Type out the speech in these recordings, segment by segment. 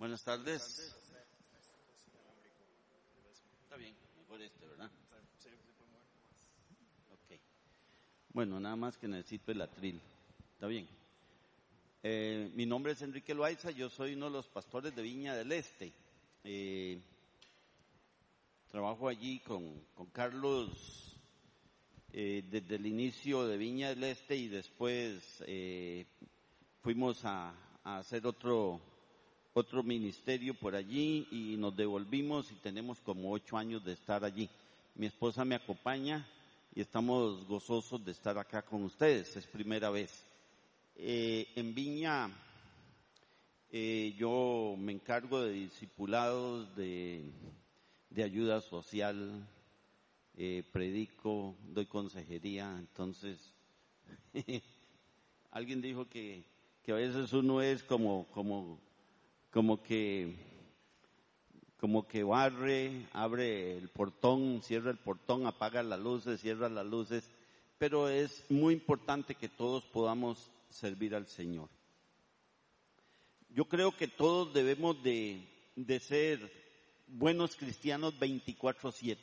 Buenas tardes. Está bien, mejor este, ¿verdad? Ok. Bueno, nada más que necesito el atril. Está bien. Eh, mi nombre es Enrique Loaiza, yo soy uno de los pastores de Viña del Este. Eh, trabajo allí con, con Carlos eh, desde el inicio de Viña del Este y después eh, fuimos a, a hacer otro otro ministerio por allí y nos devolvimos y tenemos como ocho años de estar allí. Mi esposa me acompaña y estamos gozosos de estar acá con ustedes, es primera vez. Eh, en Viña eh, yo me encargo de discipulados, de, de ayuda social, eh, predico, doy consejería, entonces alguien dijo que, que a veces uno es como, como como que, como que barre, abre el portón, cierra el portón, apaga las luces, cierra las luces, pero es muy importante que todos podamos servir al Señor. Yo creo que todos debemos de, de ser buenos cristianos 24/7,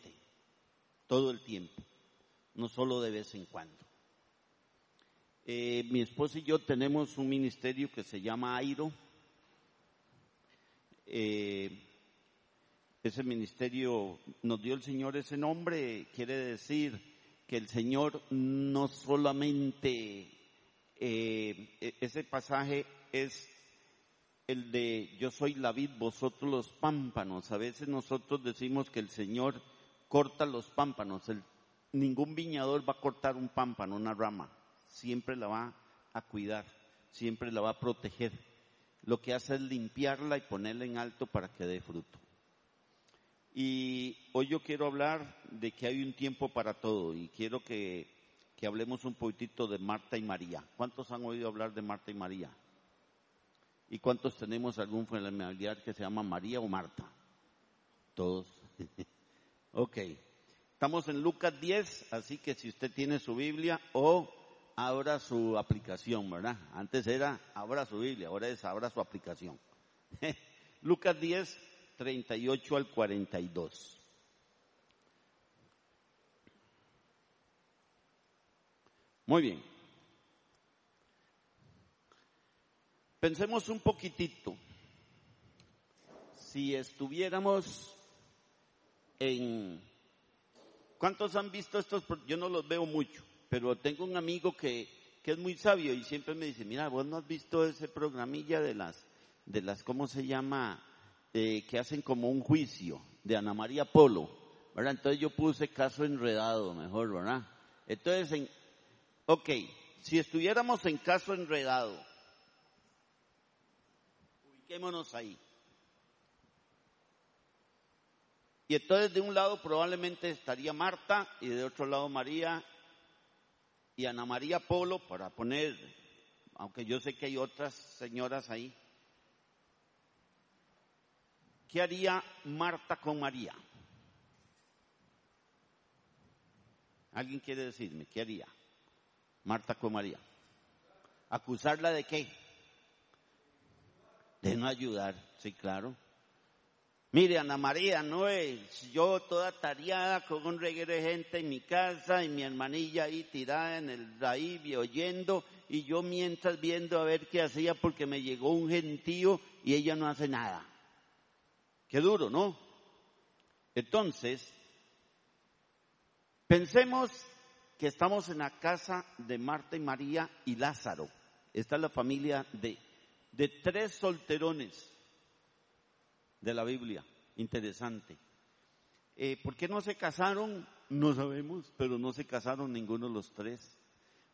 todo el tiempo, no solo de vez en cuando. Eh, mi esposa y yo tenemos un ministerio que se llama AIRO, eh, ese ministerio nos dio el Señor ese nombre, quiere decir que el Señor no solamente, eh, e-, ese pasaje es el de yo soy la vid, vosotros los pámpanos. A veces nosotros decimos que el Señor corta los pámpanos. El, ningún viñador va a cortar un pámpano, una rama. Siempre la va a cuidar, siempre la va a proteger lo que hace es limpiarla y ponerla en alto para que dé fruto. Y hoy yo quiero hablar de que hay un tiempo para todo y quiero que, que hablemos un poquitito de Marta y María. ¿Cuántos han oído hablar de Marta y María? ¿Y cuántos tenemos algún familiar que se llama María o Marta? Todos. ok. Estamos en Lucas 10, así que si usted tiene su Biblia o abra su aplicación, ¿verdad? Antes era abra su Biblia, ahora es abra su aplicación. Lucas 10, 38 al 42. Muy bien. Pensemos un poquitito. Si estuviéramos en... ¿Cuántos han visto estos? Yo no los veo mucho pero tengo un amigo que, que es muy sabio y siempre me dice, mira, vos no has visto ese programilla de las, de las, ¿cómo se llama? Eh, que hacen como un juicio de Ana María Polo, ¿verdad? Entonces yo puse caso enredado, mejor, ¿verdad? Entonces, en, ok, si estuviéramos en caso enredado, ubiquémonos ahí. Y entonces de un lado probablemente estaría Marta y de otro lado María y Ana María Polo, para poner, aunque yo sé que hay otras señoras ahí, ¿qué haría Marta con María? ¿Alguien quiere decirme qué haría Marta con María? ¿Acusarla de qué? De no ayudar, sí, claro. Mire, Ana María, no es yo toda tareada con un reguero de gente en mi casa y mi hermanilla ahí tirada en el ahí oyendo y yo mientras viendo a ver qué hacía porque me llegó un gentío y ella no hace nada. Qué duro, ¿no? Entonces, pensemos que estamos en la casa de Marta y María y Lázaro. Esta es la familia de, de tres solterones de la Biblia. Interesante. Eh, ¿Por qué no se casaron? No sabemos, pero no se casaron ninguno de los tres.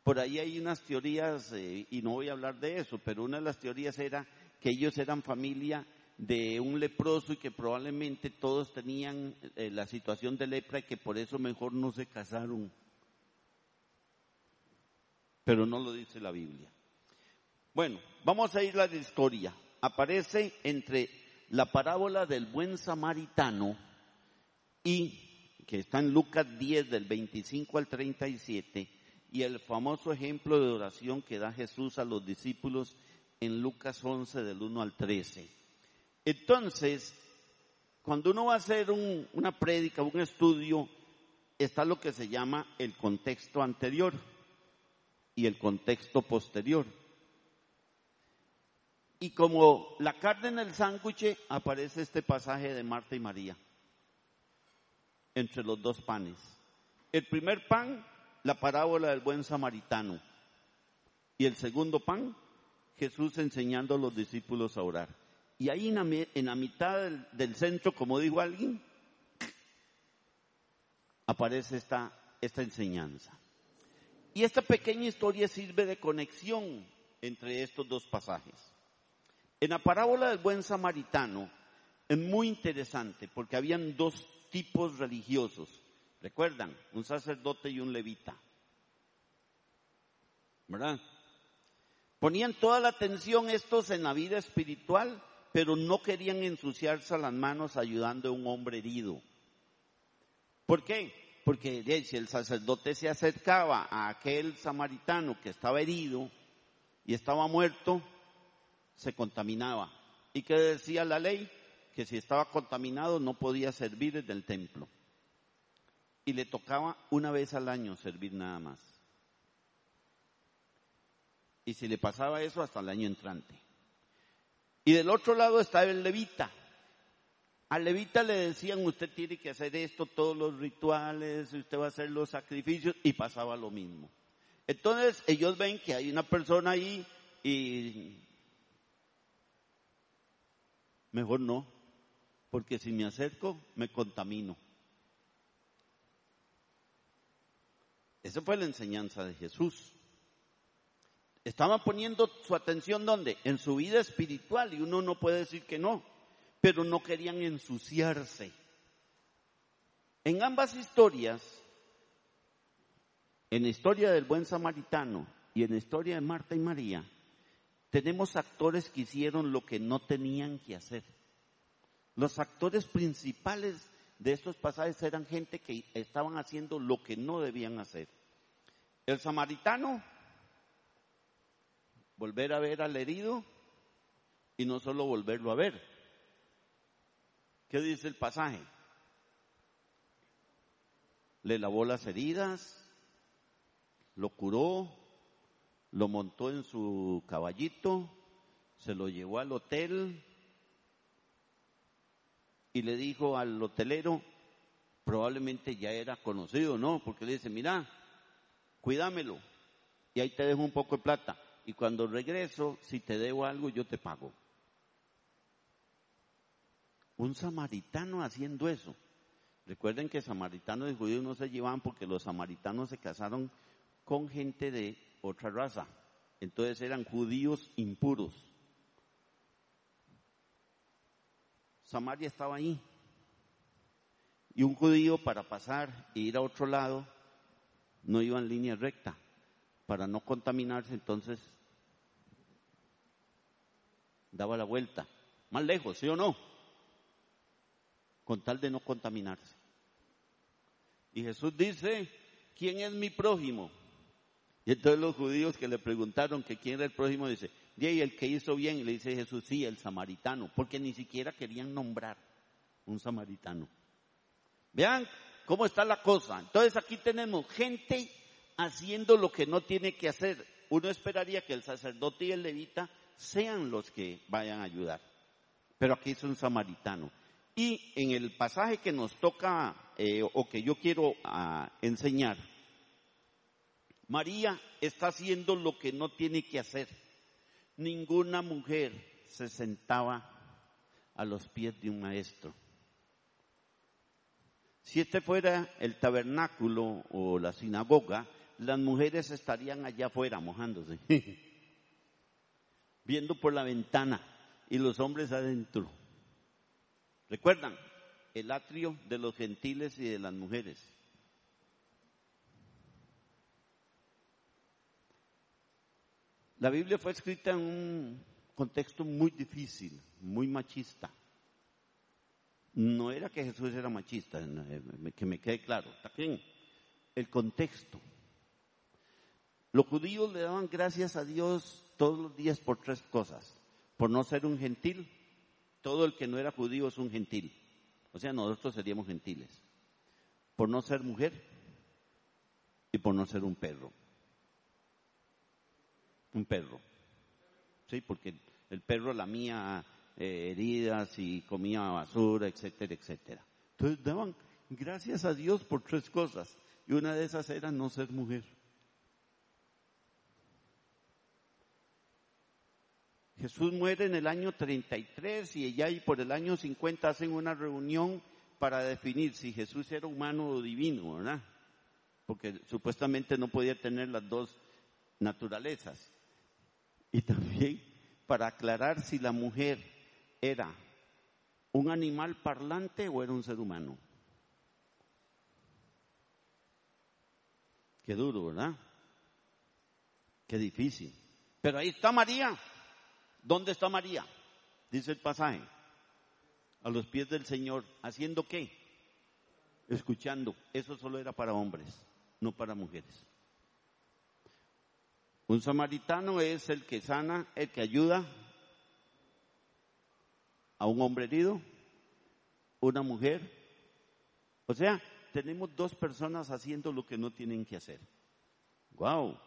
Por ahí hay unas teorías, eh, y no voy a hablar de eso, pero una de las teorías era que ellos eran familia de un leproso y que probablemente todos tenían eh, la situación de lepra y que por eso mejor no se casaron. Pero no lo dice la Biblia. Bueno, vamos a ir a la historia. Aparece entre la parábola del buen samaritano y que está en Lucas 10 del 25 al 37 y el famoso ejemplo de oración que da Jesús a los discípulos en Lucas 11 del 1 al 13. Entonces, cuando uno va a hacer una prédica, un estudio, está lo que se llama el contexto anterior y el contexto posterior. Y como la carne en el sándwich aparece este pasaje de Marta y María, entre los dos panes. El primer pan, la parábola del buen samaritano. Y el segundo pan, Jesús enseñando a los discípulos a orar. Y ahí en la, mitad del, del, centro, como dijo alguien, aparece esta, esta enseñanza. Y esta pequeña historia sirve de conexión entre estos dos pasajes. En la parábola del buen samaritano es muy interesante porque habían dos tipos religiosos. ¿Recuerdan? Un sacerdote y un levita. ¿Verdad? Ponían toda la atención estos en la vida espiritual, pero no querían ensuciarse las manos ayudando a un hombre herido. ¿Por qué? Porque si el sacerdote se acercaba a aquel samaritano que estaba herido y estaba muerto, se contaminaba. ¿Y qué decía la ley? Que si estaba contaminado no podía servir desde el templo. Y le tocaba una vez al año servir nada más. Y si le pasaba eso hasta el año entrante. Y del otro lado estaba el levita. Al levita le decían, usted tiene que hacer esto, todos los rituales, usted va a hacer los sacrificios, y pasaba lo mismo. Entonces ellos ven que hay una persona ahí y mejor no, porque si me acerco me contamino. Esa fue la enseñanza de Jesús. Estaba poniendo su atención donde? En su vida espiritual y uno no puede decir que no, pero no querían ensuciarse. En ambas historias, en la historia del buen samaritano y en la historia de Marta y María, tenemos actores que hicieron lo que no tenían que hacer. Los actores principales de estos pasajes eran gente que estaban haciendo lo que no debían hacer. El samaritano, volver a ver al herido y no solo volverlo a ver. ¿Qué dice el pasaje? Le lavó las heridas, lo curó, lo montó en su caballito, se lo llevó al hotel y le dijo al hotelero, probablemente ya era conocido, ¿no? Porque le dice, mira, cuídamelo y ahí te dejo un poco de plata y cuando regreso, si te debo algo, yo te pago. Un samaritano haciendo eso. Recuerden que samaritanos y judíos no se llevaban porque los samaritanos se casaron con gente de otra raza. Entonces eran judíos impuros. Samaria estaba ahí. Y un judío para pasar e ir a otro lado no iba en línea recta. Para no contaminarse, entonces daba la vuelta. Más lejos, ¿sí o no? Con tal de no contaminarse. Y Jesús dice, ¿quién es mi prójimo? Y entonces los judíos que le preguntaron que quién era el prójimo, dice, y el que hizo bien, y le dice Jesús, sí, el samaritano, porque ni siquiera querían nombrar un samaritano. Vean cómo está la cosa. Entonces aquí tenemos gente haciendo lo que no tiene que hacer. Uno esperaría que el sacerdote y el levita sean los que vayan a ayudar. Pero aquí es un samaritano. Y en el pasaje que nos toca eh, o que yo quiero ah, enseñar, María está haciendo lo que no tiene que hacer. Ninguna mujer se sentaba a los pies de un maestro. Si este fuera el tabernáculo o la sinagoga, las mujeres estarían allá afuera mojándose, viendo por la ventana y los hombres adentro. ¿Recuerdan? El atrio de los gentiles y de las mujeres. La Biblia fue escrita en un contexto muy difícil, muy machista. No era que Jesús era machista, que me quede claro. También el contexto. Los judíos le daban gracias a Dios todos los días por tres cosas. Por no ser un gentil, todo el que no era judío es un gentil. O sea, nosotros seríamos gentiles. Por no ser mujer y por no ser un perro. Un perro. Sí, porque el perro lamía eh, heridas y comía basura, etcétera, etcétera. Entonces daban gracias a Dios por tres cosas. Y una de esas era no ser mujer. Jesús muere en el año 33 y ella y por el año 50 hacen una reunión para definir si Jesús era humano o divino, ¿verdad? Porque supuestamente no podía tener las dos naturalezas. Y también para aclarar si la mujer era un animal parlante o era un ser humano. Qué duro, ¿verdad? Qué difícil. Pero ahí está María. ¿Dónde está María? Dice el pasaje. A los pies del Señor. ¿Haciendo qué? Escuchando. Eso solo era para hombres, no para mujeres. Un samaritano es el que sana, el que ayuda a un hombre herido, una mujer. O sea, tenemos dos personas haciendo lo que no tienen que hacer. ¡Wow!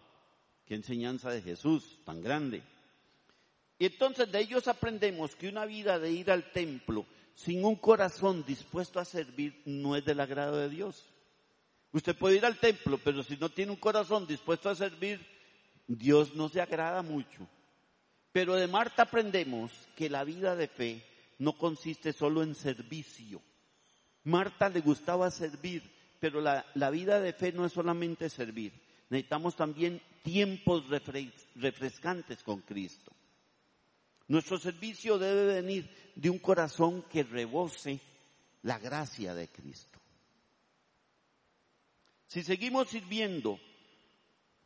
¡Qué enseñanza de Jesús tan grande! Y entonces de ellos aprendemos que una vida de ir al templo sin un corazón dispuesto a servir no es del agrado de Dios. Usted puede ir al templo, pero si no tiene un corazón dispuesto a servir, Dios no se agrada mucho. Pero de Marta aprendemos que la vida de fe no consiste solo en servicio. Marta le gustaba servir, pero la, la vida de fe no es solamente servir. Necesitamos también tiempos refrescantes con Cristo. Nuestro servicio debe venir de un corazón que rebose la gracia de Cristo. Si seguimos sirviendo,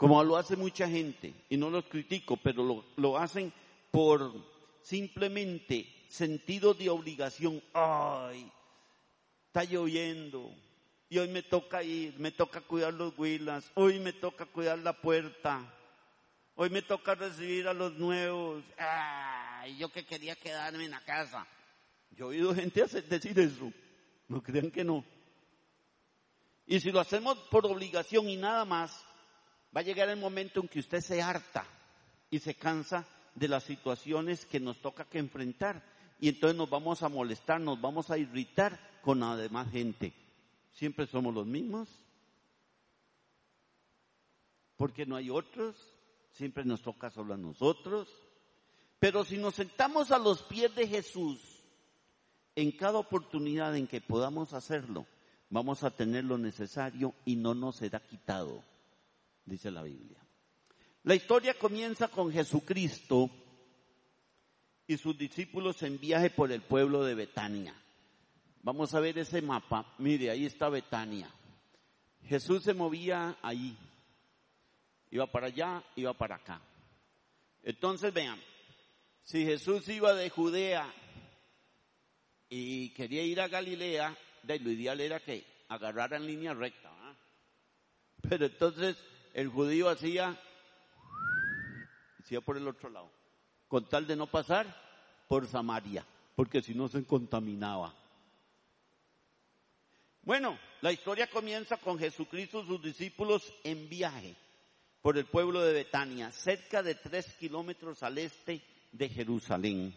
como lo hace mucha gente, y no los critico, pero lo, lo hacen por simplemente sentido de obligación, ay, está lloviendo, y hoy me toca ir, me toca cuidar los huilas, hoy me toca cuidar la puerta, hoy me toca recibir a los nuevos, ah, y yo que quería quedarme en la casa. Yo he oído gente decir eso. No crean que no. Y si lo hacemos por obligación y nada más, va a llegar el momento en que usted se harta y se cansa de las situaciones que nos toca que enfrentar. Y entonces nos vamos a molestar, nos vamos a irritar con la demás gente. Siempre somos los mismos. Porque no hay otros. Siempre nos toca solo a nosotros. Pero si nos sentamos a los pies de Jesús, en cada oportunidad en que podamos hacerlo, vamos a tener lo necesario y no nos será quitado, dice la Biblia. La historia comienza con Jesucristo y sus discípulos en viaje por el pueblo de Betania. Vamos a ver ese mapa. Mire, ahí está Betania. Jesús se movía ahí. Iba para allá, iba para acá. Entonces vean, si Jesús iba de Judea y quería ir a Galilea, de lo ideal era que agarrara en línea recta. Pero entonces el judío hacía, hacía por el otro lado, con tal de no pasar por Samaria, porque si no se contaminaba. Bueno, la historia comienza con Jesucristo y sus discípulos en viaje por el pueblo de Betania, cerca de tres kilómetros al este de Jerusalén.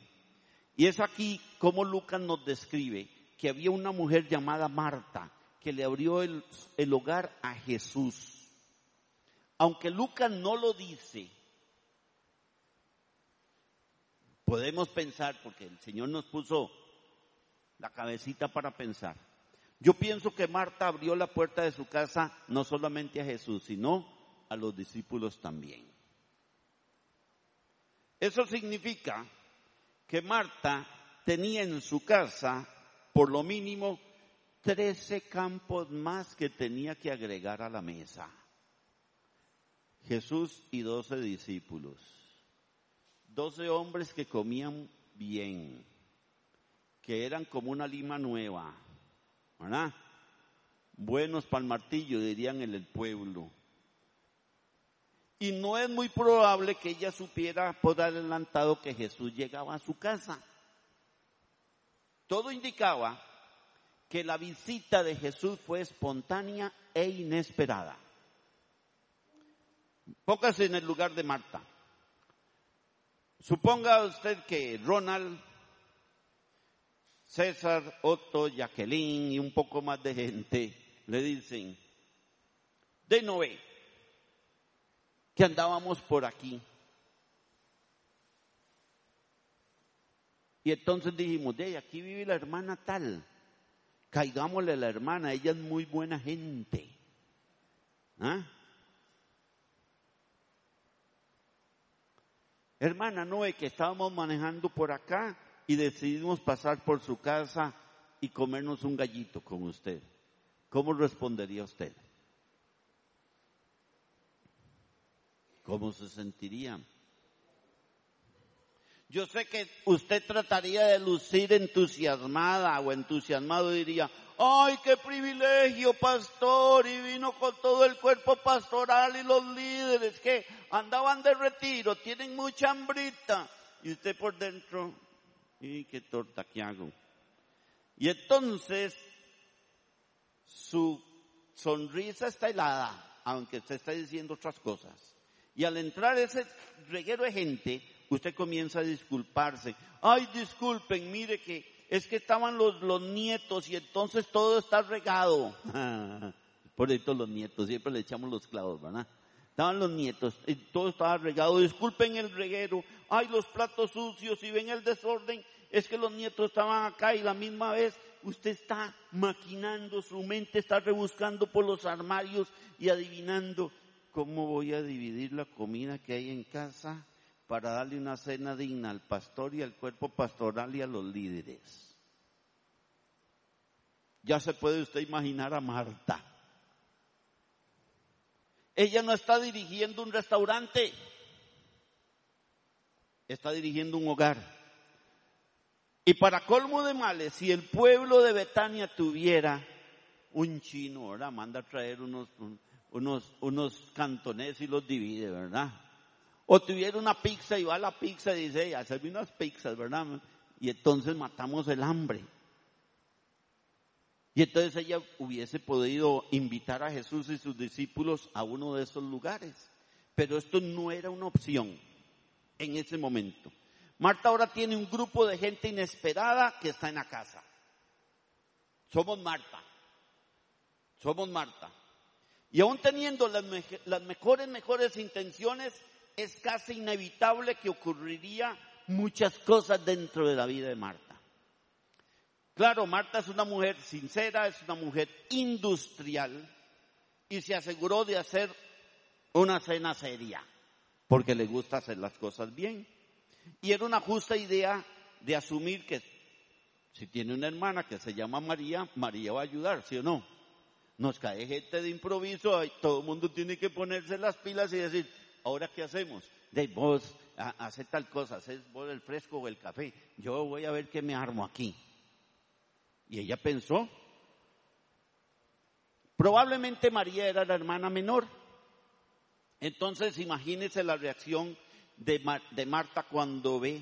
Y es aquí como Lucas nos describe que había una mujer llamada Marta que le abrió el, el hogar a Jesús. Aunque Lucas no lo dice, podemos pensar, porque el Señor nos puso la cabecita para pensar. Yo pienso que Marta abrió la puerta de su casa no solamente a Jesús, sino a los discípulos también. Eso significa que Marta tenía en su casa por lo mínimo 13 campos más que tenía que agregar a la mesa. Jesús y 12 discípulos. 12 hombres que comían bien, que eran como una lima nueva, ¿verdad? Buenos para el martillo, dirían en el pueblo y no es muy probable que ella supiera por adelantado que Jesús llegaba a su casa. Todo indicaba que la visita de Jesús fue espontánea e inesperada. Póngase en el lugar de Marta. Suponga usted que Ronald, César, Otto, Jacqueline y un poco más de gente le dicen, de Noé, que andábamos por aquí. Y entonces dijimos, de aquí vive la hermana tal, caigámosle a la hermana, ella es muy buena gente. ¿Ah? Hermana Noé, que estábamos manejando por acá y decidimos pasar por su casa y comernos un gallito con usted. ¿Cómo respondería usted? ¿Cómo se sentiría? Yo sé que usted trataría de lucir entusiasmada o entusiasmado diría, ay, qué privilegio, pastor, y vino con todo el cuerpo pastoral y los líderes que andaban de retiro, tienen mucha hambrita. Y usted por dentro, y qué torta que hago. Y entonces, su sonrisa está helada, aunque usted está diciendo otras cosas. Y al entrar ese reguero de gente, usted comienza a disculparse. Ay, disculpen, mire que es que estaban los, los nietos y entonces todo está regado. Por eso los nietos, siempre le echamos los clavos, ¿verdad? Estaban los nietos, y todo estaba regado. Disculpen el reguero. Ay, los platos sucios, y ven el desorden, es que los nietos estaban acá y la misma vez usted está maquinando, su mente está rebuscando por los armarios y adivinando cómo voy a dividir la comida que hay en casa para darle una cena digna al pastor y al cuerpo pastoral y a los líderes. Ya se puede usted imaginar a Marta. Ella no está dirigiendo un restaurante, está dirigiendo un hogar. Y para colmo de males, si el pueblo de Betania tuviera un chino, ¿verdad? Manda a traer unos, unos, unos cantones y los divide, ¿verdad? O tuviera una pizza y va a la pizza y dice, hacerme unas pizzas, ¿verdad? Y entonces matamos el hambre. Y entonces ella hubiese podido invitar a Jesús y sus discípulos a uno de esos lugares. Pero esto no era una opción en ese momento. Marta ahora tiene un grupo de gente inesperada que está en la casa. Somos Marta. Somos Marta. Y aún teniendo las, las mejores, mejores intenciones, es casi inevitable que ocurriría muchas cosas dentro de la vida de Marta. Claro, Marta es una mujer sincera, es una mujer industrial y se aseguró de hacer una cena seria, porque le gusta hacer las cosas bien. Y era una justa idea de asumir que si tiene una hermana que se llama María, María va a ayudar, ¿sí o no? Nos cae gente de improviso, todo el mundo tiene que ponerse las pilas y decir, ¿ahora qué hacemos? De vos, hace tal cosa, haces vos el fresco o el café. Yo voy a ver qué me armo aquí. Y ella pensó, probablemente María era la hermana menor. Entonces imagínese la reacción de, de Marta cuando ve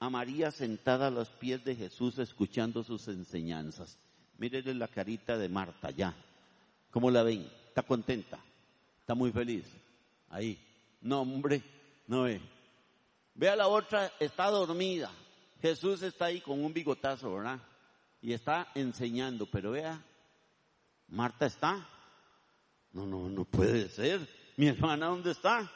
a María sentada a los pies de Jesús escuchando sus enseñanzas. Mírenle la carita de Marta ya. ¿Cómo la ven? ¿Está contenta? ¿Está muy feliz? Ahí. No, hombre, no ve. Vea la otra, está dormida. Jesús está ahí con un bigotazo, ¿verdad? Y está enseñando, pero vea, Marta está. No, no, no puede ser. Mi hermana, ¿dónde está?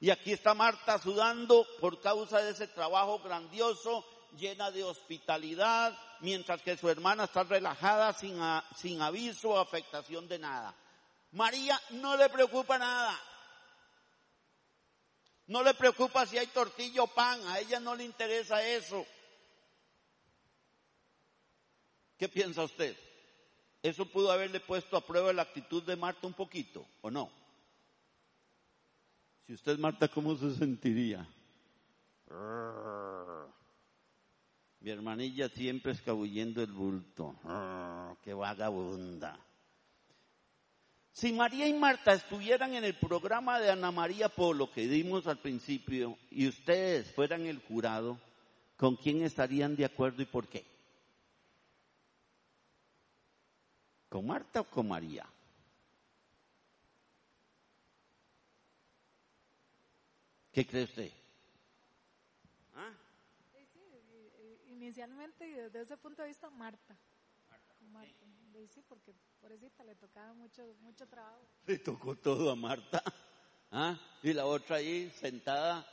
Y aquí está Marta sudando por causa de ese trabajo grandioso, llena de hospitalidad, mientras que su hermana está relajada sin, sin aviso o afectación de nada. María no le preocupa nada. No le preocupa si hay tortilla o pan, a ella no le interesa eso. ¿Qué piensa usted? ¿Eso pudo haberle puesto a prueba la actitud de Marta un poquito o no? Si usted Marta, ¿cómo se sentiría? Mi hermanilla siempre escabullendo el bulto. ¡Qué vagabunda! Si María y Marta estuvieran en el programa de Ana María Polo que dimos al principio y ustedes fueran el jurado, ¿con quién estarían de acuerdo y por qué? ¿Con Marta o con María? ¿Qué cree usted? ¿Ah? Sí, sí, inicialmente y desde ese punto de vista, Marta. Marta. Sí, porque pobrecita le tocaba mucho, trabajo. Le tocó todo a Marta. ¿Ah? Y la otra ahí sentada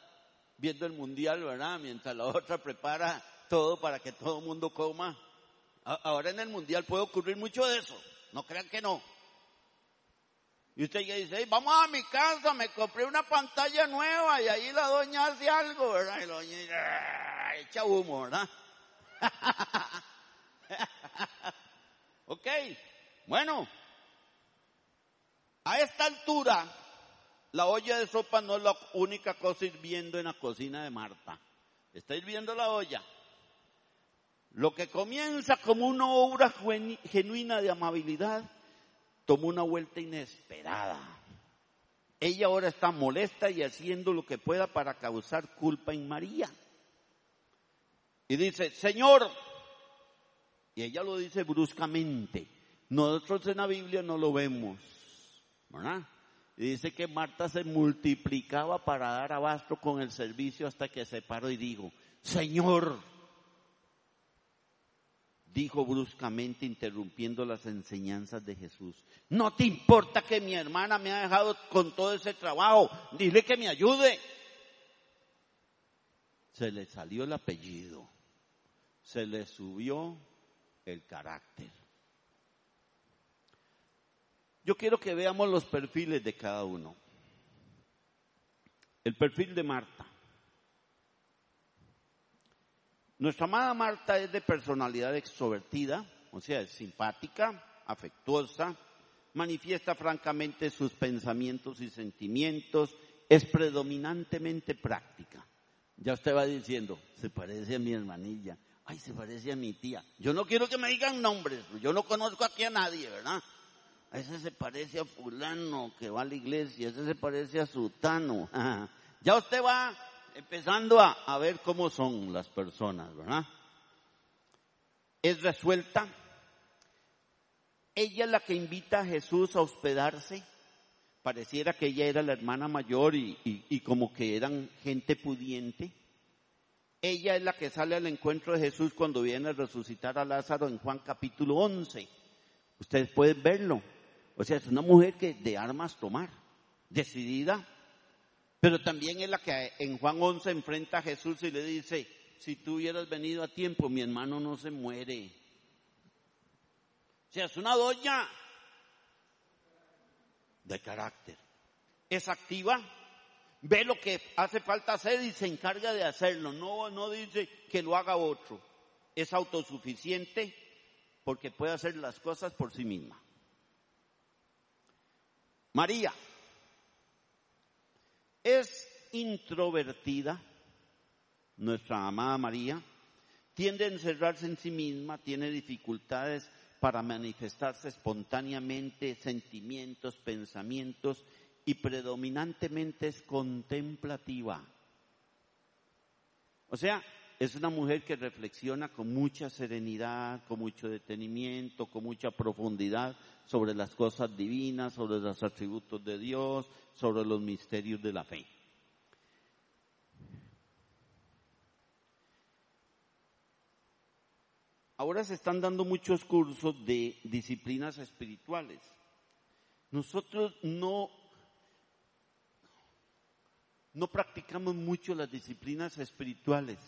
viendo el mundial, ¿verdad? Mientras la otra prepara todo para que todo el mundo coma. Ahora en el mundial puede ocurrir mucho de eso. No crean que no. Y usted ya dice, vamos a mi casa, me compré una pantalla nueva y ahí la doña hace algo, ¿verdad? Y la doña echa humo, ¿verdad? ok, bueno, a esta altura, la olla de sopa no es la única cosa hirviendo en la cocina de Marta. Está hirviendo la olla. Lo que comienza como una obra genuina de amabilidad tomó una vuelta inesperada. Ella ahora está molesta y haciendo lo que pueda para causar culpa en María. Y dice, Señor, y ella lo dice bruscamente, nosotros en la Biblia no lo vemos, ¿verdad? Y dice que Marta se multiplicaba para dar abasto con el servicio hasta que se paró y dijo, Señor, dijo bruscamente interrumpiendo las enseñanzas de Jesús. No te importa que mi hermana me ha dejado con todo ese trabajo, dile que me ayude. Se le salió el apellido, se le subió el carácter. Yo quiero que veamos los perfiles de cada uno. El perfil de Marta. Nuestra amada Marta es de personalidad extrovertida, o sea, es simpática, afectuosa, manifiesta francamente sus pensamientos y sentimientos, es predominantemente práctica. Ya usted va diciendo, se parece a mi hermanilla, ay, se parece a mi tía. Yo no quiero que me digan nombres, yo no conozco aquí a nadie, ¿verdad? A ese se parece a fulano que va a la iglesia, ese se parece a sutano. ya usted va empezando a, ver cómo son las personas, ¿verdad? Es resuelta. Ella es la que invita a Jesús a hospedarse. Pareciera que ella era la hermana mayor y, y, como que eran gente pudiente. Ella es la que sale al encuentro de Jesús cuando viene a resucitar a Lázaro en Juan capítulo 11. Ustedes pueden verlo. O sea, es una mujer que de armas tomar, decidida pero también es la que en Juan 11 enfrenta a Jesús y le dice, si tú hubieras venido a tiempo, mi hermano no se muere. O sea, es una doña de carácter. Es activa, ve lo que hace falta hacer y se encarga de hacerlo. No, no dice que lo haga otro. Es autosuficiente porque puede hacer las cosas por sí misma. María es introvertida, nuestra amada María, tiende a encerrarse en sí misma, tiene dificultades para manifestarse espontáneamente sentimientos, pensamientos y predominantemente es contemplativa. O sea, es una mujer que reflexiona con mucha serenidad, con mucho detenimiento, con mucha profundidad sobre las cosas divinas, sobre los atributos de Dios, sobre los misterios de la fe. Ahora se están dando muchos cursos de disciplinas espirituales. Nosotros no, no practicamos mucho las disciplinas espirituales.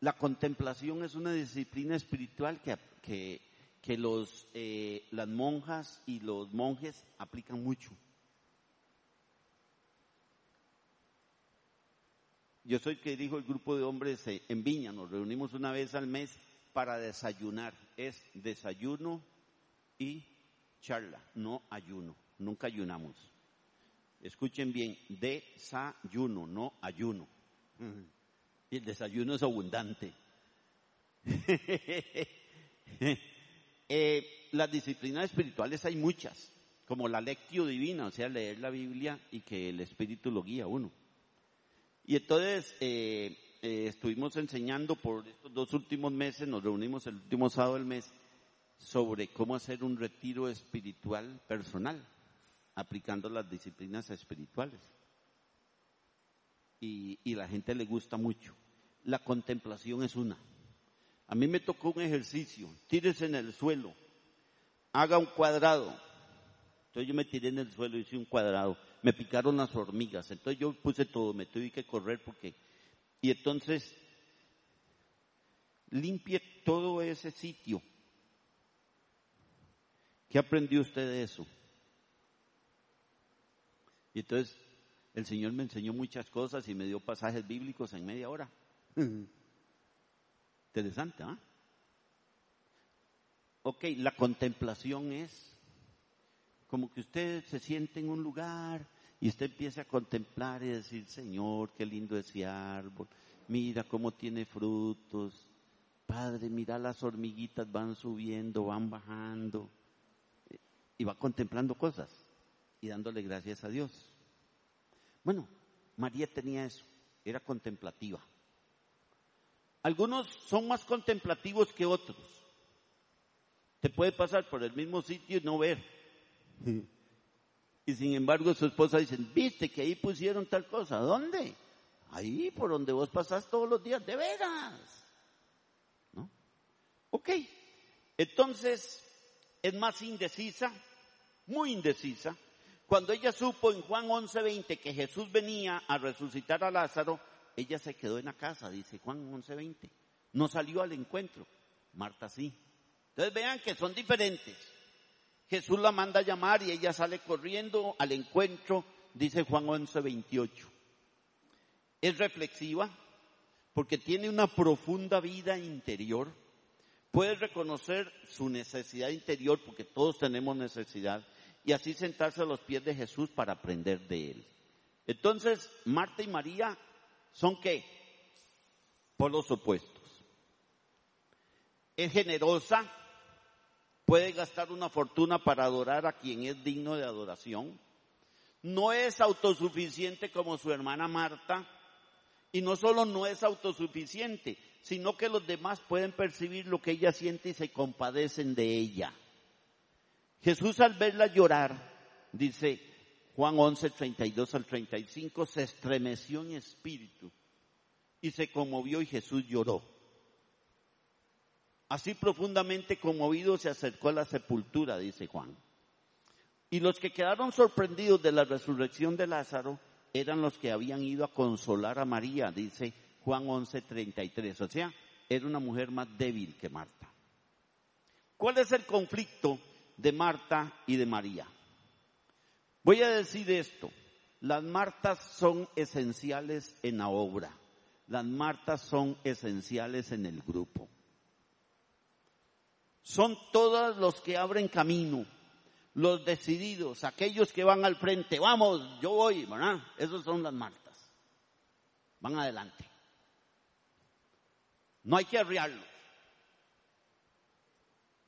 La contemplación es una disciplina espiritual que, que, los, eh, las monjas y los monjes aplican mucho. Yo soy que dirijo el grupo de hombres eh, en Viña, nos reunimos una vez al mes para desayunar. Es desayuno y charla, no ayuno. Nunca ayunamos. Escuchen bien, desayuno, no ayuno. Y el desayuno es abundante. Eh, las disciplinas espirituales hay muchas, como la lectio divina, o sea, leer la Biblia y que el Espíritu lo guía a uno. Y entonces eh, eh, estuvimos enseñando por estos dos últimos meses, nos reunimos el último sábado del mes, sobre cómo hacer un retiro espiritual personal, aplicando las disciplinas espirituales. Y, y la gente le gusta mucho. La contemplación es una. A mí me tocó un ejercicio, tírese en el suelo, haga un cuadrado. Entonces yo me tiré en el suelo, hice un cuadrado, me picaron las hormigas, entonces yo puse todo, me tuve que correr porque... Y entonces limpie todo ese sitio. ¿Qué aprendió usted de eso? Y entonces el Señor me enseñó muchas cosas y me dio pasajes bíblicos en media hora. Interesante, ¿ah? Ok, la contemplación es como que usted se siente en un lugar y usted empieza a contemplar y decir, Señor, qué lindo ese árbol, mira cómo tiene frutos, Padre, mira las hormiguitas van subiendo, van bajando, y va contemplando cosas y dándole gracias a Dios. Bueno, María tenía eso, era contemplativa. Algunos son más contemplativos que otros. Te puede pasar por el mismo sitio y no ver. Y sin embargo su esposa dice, viste que ahí pusieron tal cosa. ¿Dónde? Ahí por donde vos pasás todos los días. De veras. ¿No? Ok. Entonces es más indecisa, muy indecisa. Cuando ella supo en Juan 11:20 que Jesús venía a resucitar a Lázaro, ella se quedó en la casa, dice Juan 11:20. No salió al encuentro. Marta sí. Entonces vean que son diferentes. Jesús la manda a llamar y ella sale corriendo al encuentro, dice Juan 11:28. Es reflexiva porque tiene una profunda vida interior. Puede reconocer su necesidad interior porque todos tenemos necesidad y así sentarse a los pies de Jesús para aprender de él. Entonces, Marta y María son qué? Por los opuestos. Es generosa, puede gastar una fortuna para adorar a quien es digno de adoración. No es autosuficiente como su hermana Marta. Y no solo no es autosuficiente, sino que los demás pueden percibir lo que ella siente y se compadecen de ella. Jesús al verla llorar, dice Juan 11, 32 al 35, se estremeció en espíritu y se conmovió y Jesús lloró. Así profundamente conmovido se acercó a la sepultura, dice Juan. Y los que quedaron sorprendidos de la resurrección de Lázaro eran los que habían ido a consolar a María, dice Juan 11:33. O sea, era una mujer más débil que Marta. ¿Cuál es el conflicto de Marta y de María? Voy a decir esto. Las Martas son esenciales en la obra. Las Martas son esenciales en el grupo son todos los que abren camino, los decididos, aquellos que van al frente, vamos, yo voy, ¿verdad? Esos son las Martas. Van adelante. No hay que arriarlos.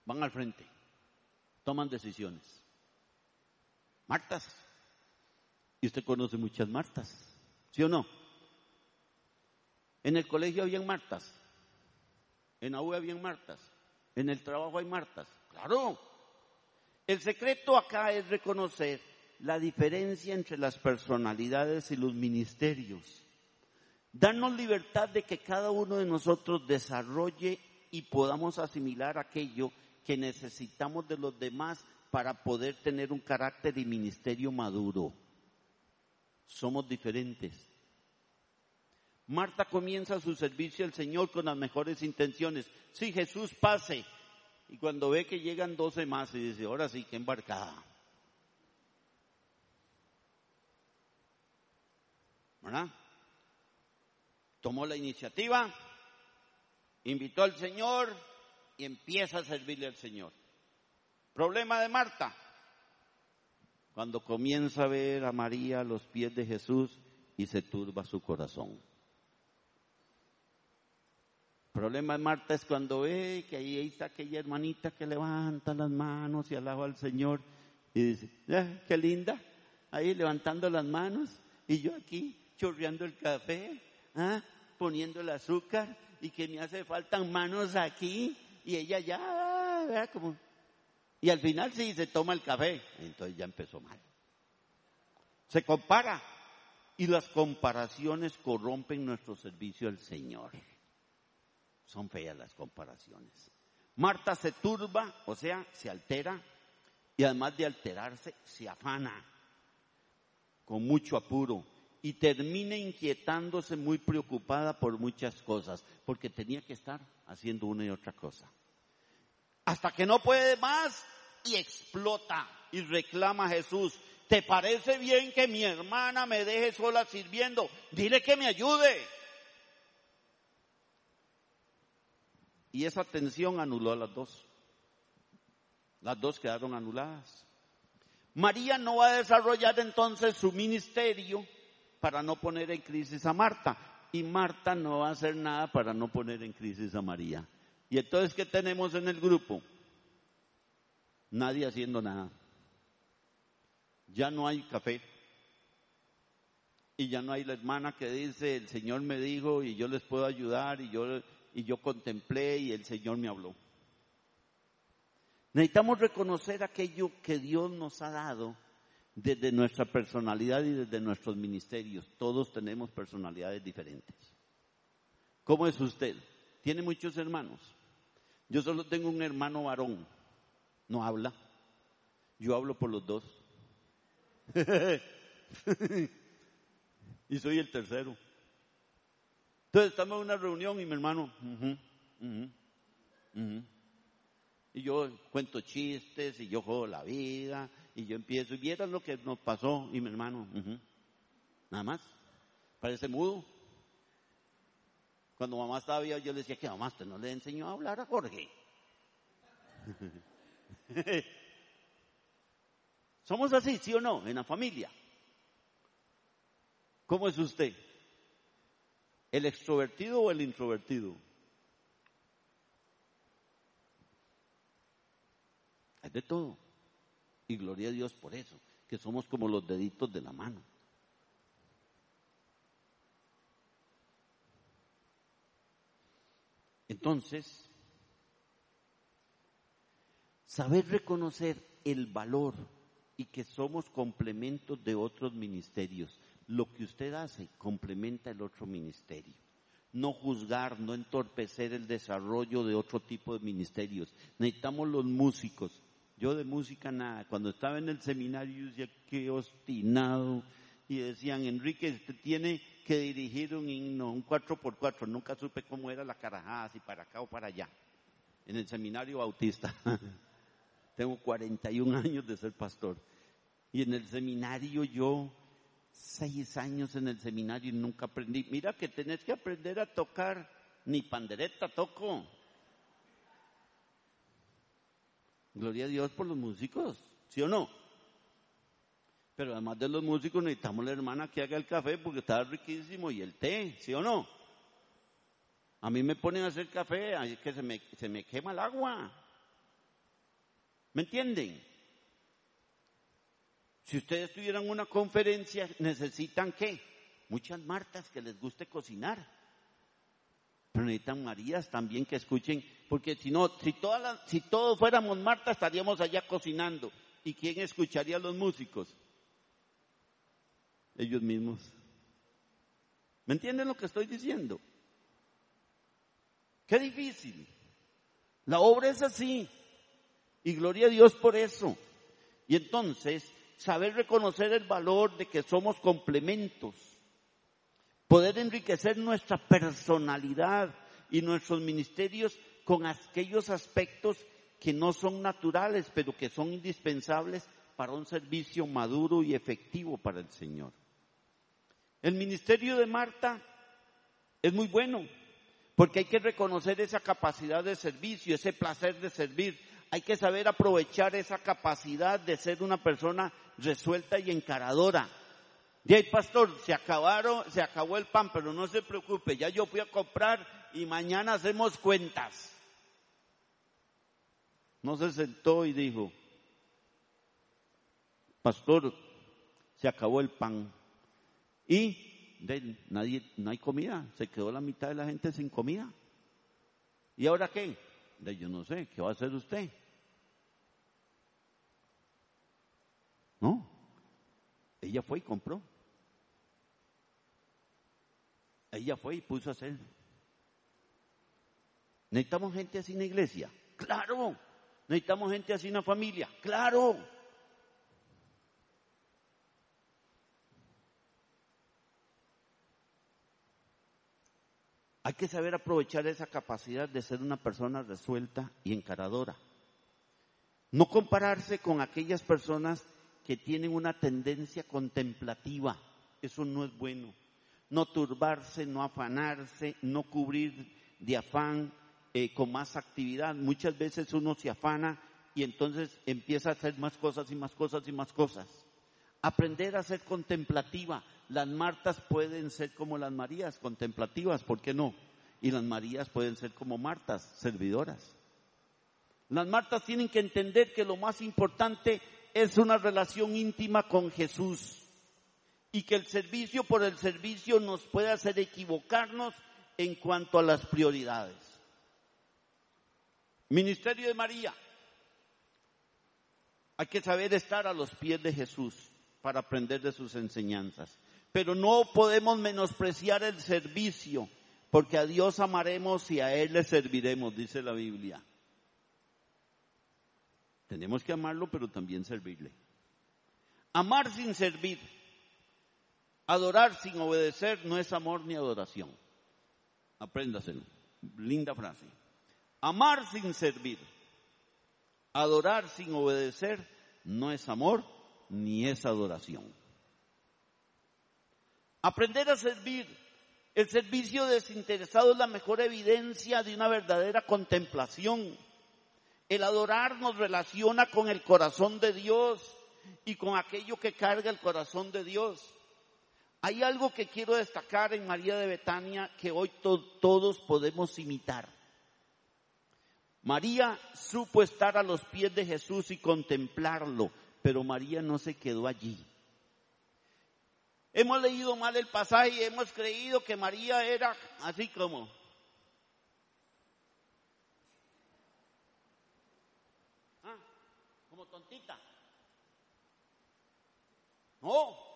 Van al frente. Toman decisiones. Martas. Y usted conoce muchas Martas. ¿Sí o no? En el colegio habían Martas. En la U habían Martas. En el trabajo hay Martas. Claro. El secreto acá es reconocer la diferencia entre las personalidades y los ministerios. Darnos libertad de que cada uno de nosotros desarrolle y podamos asimilar aquello que necesitamos de los demás para poder tener un carácter y ministerio maduro. Somos diferentes. Marta comienza su servicio al Señor con las mejores intenciones. Sí, Jesús pase. Y cuando ve que llegan doce más, y dice, ahora sí, que embarcada. ¿Verdad? Tomó la iniciativa, invitó al Señor y empieza a servirle al Señor. Problema de Marta. Cuando comienza a ver a María a los pies de Jesús y se turba su corazón. Problema de Marta es cuando ve que ahí está aquella hermanita que levanta las manos y alaba al Señor y dice, ah, qué linda, ahí levantando las manos y yo aquí chorreando el café, ¿ah? poniendo el azúcar y que me hace falta manos aquí y ella ya como... Y al final sí se toma el café, entonces ya empezó mal. Se compara. Y las comparaciones corrompen nuestro servicio al Señor. Son feas las comparaciones. Marta se turba, o sea, se altera. Y además de alterarse, se afana. Con mucho apuro. Y termina inquietándose muy preocupada por muchas cosas, porque tenía que estar haciendo una y otra cosa. Hasta que no puede más y explota y reclama a Jesús, ¿te parece bien que mi hermana me deje sola sirviendo? Dile que me ayude. Y esa tensión anuló a las dos. Las dos quedaron anuladas. María no va a desarrollar entonces su ministerio para no poner en crisis a Marta. Y Marta no va a hacer nada para no poner en crisis a María. Y entonces, ¿qué tenemos en el grupo? Nadie haciendo nada. Ya no hay café. Y ya no hay la hermana que dice, el Señor me dijo y yo les puedo ayudar y yo, y yo contemplé y el Señor me habló. Necesitamos reconocer aquello que Dios nos ha dado desde nuestra personalidad y desde nuestros ministerios. Todos tenemos personalidades diferentes. ¿Cómo es usted? ¿Tiene muchos hermanos? Yo solo tengo un hermano varón. No habla. Yo hablo por los dos. y soy el tercero. Entonces estamos en una reunión y mi hermano, y yo cuento chistes y yo juego la vida y yo empiezo y vieron lo que nos pasó y mi hermano, nada más, parece mudo. Cuando mamá estaba viva yo le decía que mamá usted no le enseñó a hablar a Jorge. Somos así, sí o no, en la familia. ¿Cómo es usted? ¿El extrovertido o el introvertido? De todo. Y gloria a Dios por eso, que somos como los deditos de la mano. Entonces, saber reconocer el valor y que somos complementos de otros ministerios. Lo que usted hace complementa el otro ministerio no juzgar, no entorpecer el desarrollo de otro tipo de ministerios. Necesitamos los músicos. Yo de música nada. Cuando estaba en el seminario decía, qué obstinado. Y decían, Enrique, usted tiene que dirigir un himno, un 4x4. Nunca supe cómo era la carajada, si para acá o para allá. En el seminario bautista. Tengo 41 años de ser pastor. Y en el seminario yo seis años en el seminario y nunca aprendí. Mira que tenés que aprender a tocar, ni pandereta toco. Gloria a Dios por los músicos, ¿sí o no? Pero además de los músicos necesitamos la hermana que haga el café porque está riquísimo y el té, ¿sí o no? A mí me ponen a hacer café, es que se me, se me quema el agua. ¿Me entienden? Si ustedes tuvieran una conferencia, necesitan qué? Muchas Martas que les guste cocinar. Pero necesitan Marías también que escuchen, porque si no, si, todas si todos fuéramos Martas estaríamos allá cocinando. ¿Y quién escucharía a los músicos? Ellos mismos. ¿Me entienden lo que estoy diciendo? Qué difícil. La obra es así. Y gloria a Dios por eso. Y entonces, saber reconocer el valor de que somos complementos, poder enriquecer nuestra personalidad y nuestros ministerios con aquellos aspectos que no son naturales, pero que son indispensables para un servicio maduro y efectivo para el Señor. El ministerio de Marta es muy bueno, porque hay que reconocer esa capacidad de servicio, ese placer de servir. Hay que saber aprovechar esa capacidad de ser una persona resuelta y encaradora. De ahí, pastor, se acabaron, se acabó el pan, pero no se preocupe, ya yo fui a comprar y mañana hacemos cuentas. No se sentó y dijo, pastor, se acabó el pan. Y de, nadie, no hay comida, se quedó la mitad de la gente sin comida. ¿Y ahora qué? De, yo no sé, ¿qué va a hacer usted? ¿No? Ella fue y compró. Ella fue y puso a hacer. ¿Necesitamos gente así en la iglesia? Claro. ¿Necesitamos gente así en la familia? Claro. Hay que saber aprovechar esa capacidad de ser una persona resuelta y encaradora. No compararse con aquellas personas que tienen una tendencia contemplativa. Eso no es bueno. No turbarse, no afanarse, no cubrir de afán eh, con más actividad. Muchas veces uno se afana y entonces empieza a hacer más cosas y más cosas y más cosas. Aprender a ser contemplativa. Las Martas pueden ser como las Marías, contemplativas, ¿por qué no? Y las Marías pueden ser como Martas, servidoras. Las Martas tienen que entender que lo más importante es una relación íntima con Jesús y que el servicio por el servicio nos puede hacer equivocarnos en cuanto a las prioridades. Ministerio de María. Hay que saber estar a los pies de Jesús para aprender de sus enseñanzas. Pero no podemos menospreciar el servicio, porque a Dios amaremos y a Él le serviremos, dice la Biblia. Tenemos que amarlo, pero también servirle. Amar sin servir, adorar sin obedecer no es amor ni adoración. Apréndaselo. Linda frase. Amar sin servir, adorar sin obedecer no es amor ni es adoración. Aprender a servir. El servicio desinteresado es la mejor evidencia de una verdadera contemplación el adorar nos relaciona con el corazón de Dios y con aquello que carga el corazón de Dios. Hay algo que quiero destacar en María de Betania que hoy todos podemos imitar. María supo estar a los pies de Jesús y contemplarlo, pero María no se quedó allí. Hemos leído mal el pasaje y hemos creído que María era así como tontita. No.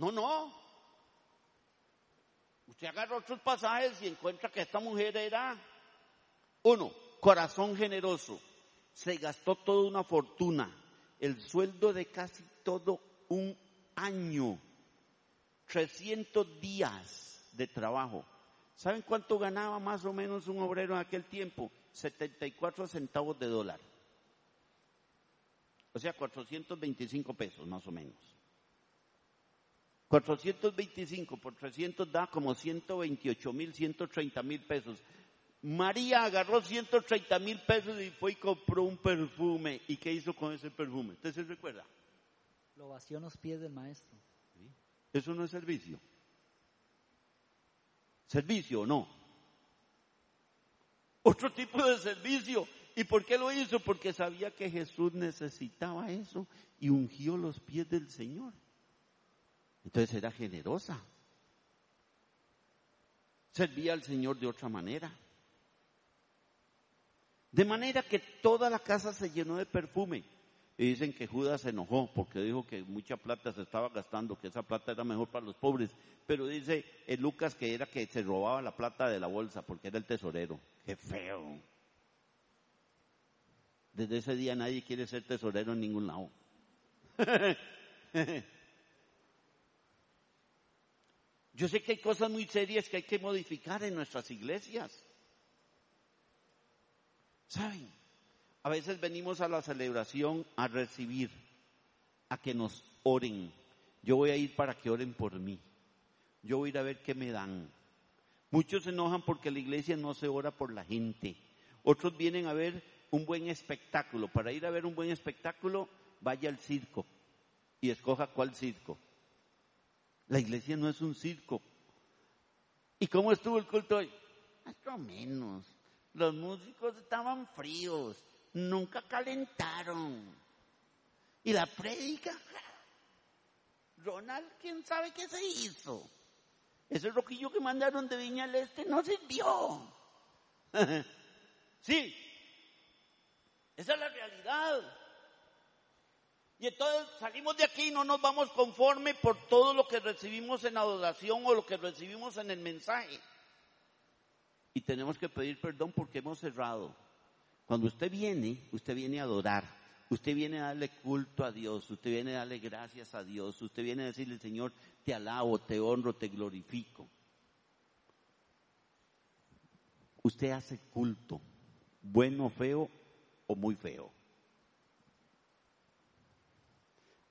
No, no. Usted agarra otros pasajes y encuentra que esta mujer era, uno, corazón generoso. Se gastó toda una fortuna, el sueldo de casi todo un año, 300 días de trabajo. ¿Saben cuánto ganaba más o menos un obrero en aquel tiempo? 74 centavos de dólar. O sea, 425 pesos más o menos. 425 por 300 da como 128 mil, 130 mil pesos. María agarró 130 mil pesos y fue y compró un perfume. ¿Y qué hizo con ese perfume? ¿Usted se recuerda? Lo vació en los pies del maestro. Eso no es servicio. ¿Servicio o no? Otro tipo de servicio ¿Y por qué lo hizo? Porque sabía que Jesús necesitaba eso y ungió los pies del Señor. Entonces era generosa. Servía al Señor de otra manera. De manera que toda la casa se llenó de perfume. Y dicen que Judas se enojó porque dijo que mucha plata se estaba gastando, que esa plata era mejor para los pobres. Pero dice Lucas que era que se robaba la plata de la bolsa porque era el tesorero. Qué feo. Desde ese día nadie quiere ser tesorero en ningún lado. Yo sé que hay cosas muy serias que hay que modificar en nuestras iglesias. ¿Saben? A veces venimos a la celebración a recibir, a que nos oren. Yo voy a ir para que oren por mí. Yo voy a ir a ver qué me dan. Muchos se enojan porque la iglesia no se ora por la gente. Otros vienen a ver un buen espectáculo. Para ir a ver un buen espectáculo, vaya al circo y escoja cuál circo. La iglesia no es un circo. ¿Y cómo estuvo el culto hoy? Más o menos. Los músicos estaban fríos, nunca calentaron. Y la prédica, Ronald, quién sabe qué se hizo. Ese roquillo que mandaron de Viña al Este no sirvió. sí, esa es la realidad. Y entonces salimos de aquí y no nos vamos conforme por todo lo que recibimos en adoración o lo que recibimos en el mensaje. Y tenemos que pedir perdón porque hemos cerrado. Cuando usted viene, usted viene a adorar. Usted viene a darle culto a Dios, usted viene a darle gracias a Dios, usted viene a decirle, Señor, te alabo, te honro, te glorifico. Usted hace culto, bueno, feo o muy feo.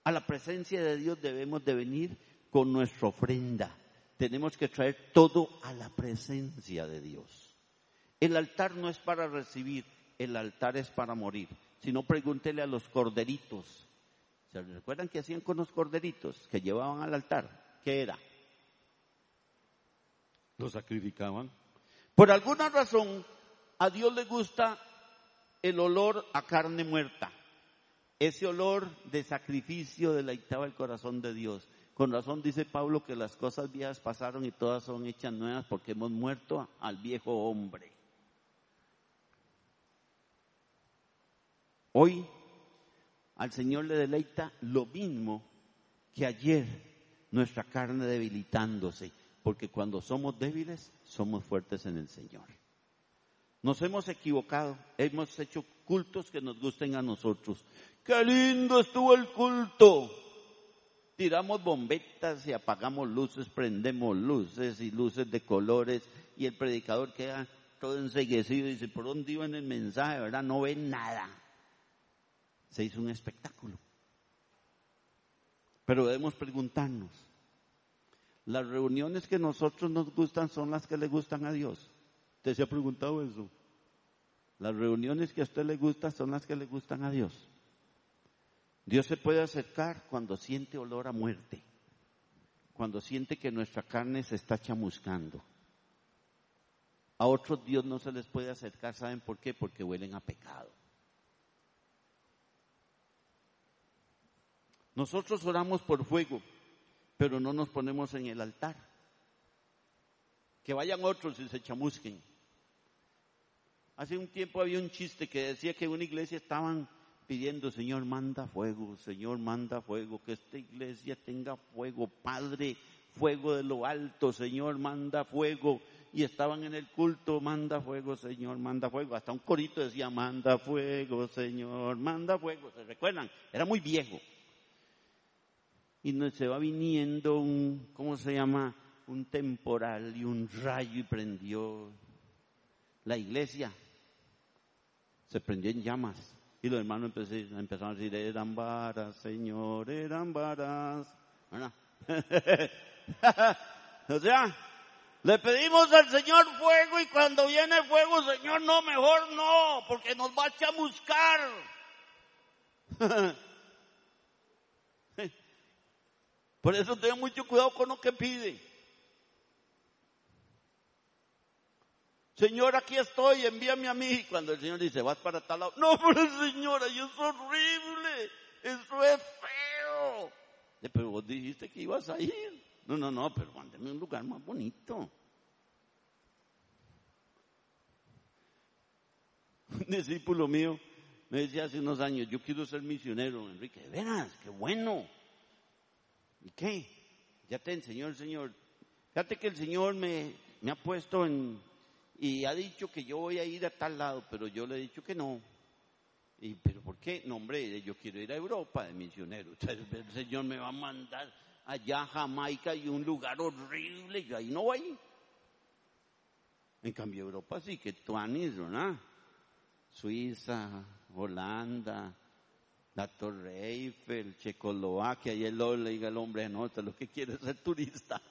A la presencia de Dios debemos de venir con nuestra ofrenda. Tenemos que traer todo a la presencia de Dios. El altar no es para recibir, el altar es para morir. Si no, pregúntele a los corderitos. ¿Se recuerdan qué hacían con los corderitos que llevaban al altar? ¿Qué era? Los sacrificaban. Por alguna razón, a Dios le gusta el olor a carne muerta. Ese olor de sacrificio deleitaba el corazón de Dios. Con razón dice Pablo que las cosas viejas pasaron y todas son hechas nuevas porque hemos muerto al viejo hombre. Hoy al Señor le deleita lo mismo que ayer nuestra carne debilitándose, porque cuando somos débiles somos fuertes en el Señor. Nos hemos equivocado, hemos hecho cultos que nos gusten a nosotros. ¡Qué lindo estuvo el culto! Tiramos bombetas y apagamos luces, prendemos luces y luces de colores y el predicador queda todo enseguecido y dice, ¿por dónde iba en el mensaje? ¿Verdad? No ve nada se hizo un espectáculo. Pero debemos preguntarnos, ¿las reuniones que nosotros nos gustan son las que le gustan a Dios? ¿Usted se ha preguntado eso? Las reuniones que a usted le gustan son las que le gustan a Dios. Dios se puede acercar cuando siente olor a muerte, cuando siente que nuestra carne se está chamuscando. A otros Dios no se les puede acercar, ¿saben por qué? Porque huelen a pecado. Nosotros oramos por fuego, pero no nos ponemos en el altar. Que vayan otros y se chamusquen. Hace un tiempo había un chiste que decía que en una iglesia estaban pidiendo, Señor, manda fuego, Señor, manda fuego, que esta iglesia tenga fuego, Padre, fuego de lo alto, Señor, manda fuego. Y estaban en el culto, manda fuego, Señor, manda fuego. Hasta un corito decía, manda fuego, Señor, manda fuego. ¿Se recuerdan? Era muy viejo y se va viniendo un, ¿cómo se llama? Un temporal y un rayo y prendió la iglesia. Se prendió en llamas. Y los hermanos empezaron a decir, eran varas, Señor, eran varas. o sea, le pedimos al Señor fuego y cuando viene fuego, Señor, no, mejor no, porque nos va a chamuscar. Por eso tenga mucho cuidado con lo que pide. Señor, aquí estoy, envíame a mí. Cuando el Señor dice, vas para tal lado. No, pero señora, eso es horrible. Eso es feo. Pero vos dijiste que ibas a ir. No, no, no, pero mándeme un lugar más bonito. Un discípulo mío me decía hace unos años, yo quiero ser misionero, Enrique. Verás, qué bueno. ¿Y qué? Ya te enseñó el Señor. Fíjate que el Señor me, me ha puesto en, y ha dicho que yo voy a ir a tal lado, pero yo le he dicho que no. Y, ¿Pero por qué? No, hombre, yo quiero ir a Europa de misionero. El Señor me va a mandar allá a Jamaica y un lugar horrible, yo ahí no voy. En cambio, Europa sí que ido, ¿no? Suiza, Holanda, la Torre Eiffel, Checoslovaquia, y el le diga al hombre, no, lo que quiere es ser turista.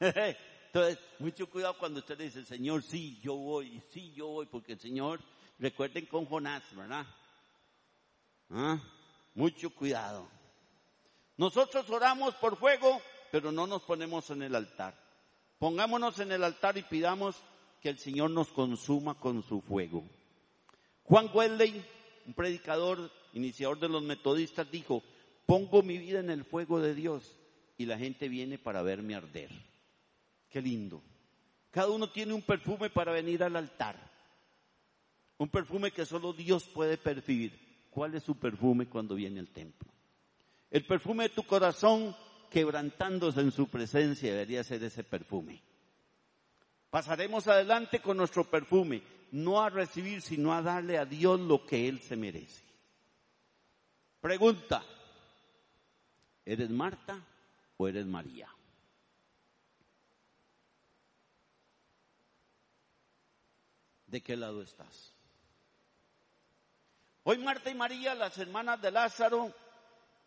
Entonces, mucho cuidado cuando usted le dice, Señor, sí, yo voy, sí, yo voy, porque el Señor, recuerden con Jonás, ¿verdad? ¿Ah? Mucho cuidado. Nosotros oramos por fuego, pero no nos ponemos en el altar. Pongámonos en el altar y pidamos que el Señor nos consuma con su fuego. Juan Wesley, un predicador iniciador de los metodistas, dijo, pongo mi vida en el fuego de Dios y la gente viene para verme arder. Qué lindo. Cada uno tiene un perfume para venir al altar. Un perfume que solo Dios puede percibir. ¿Cuál es su perfume cuando viene al templo? El perfume de tu corazón quebrantándose en su presencia debería ser ese perfume. Pasaremos adelante con nuestro perfume, no a recibir, sino a darle a Dios lo que Él se merece. Pregunta, ¿eres Marta o eres María? ¿De qué lado estás? Hoy Marta y María, las hermanas de Lázaro,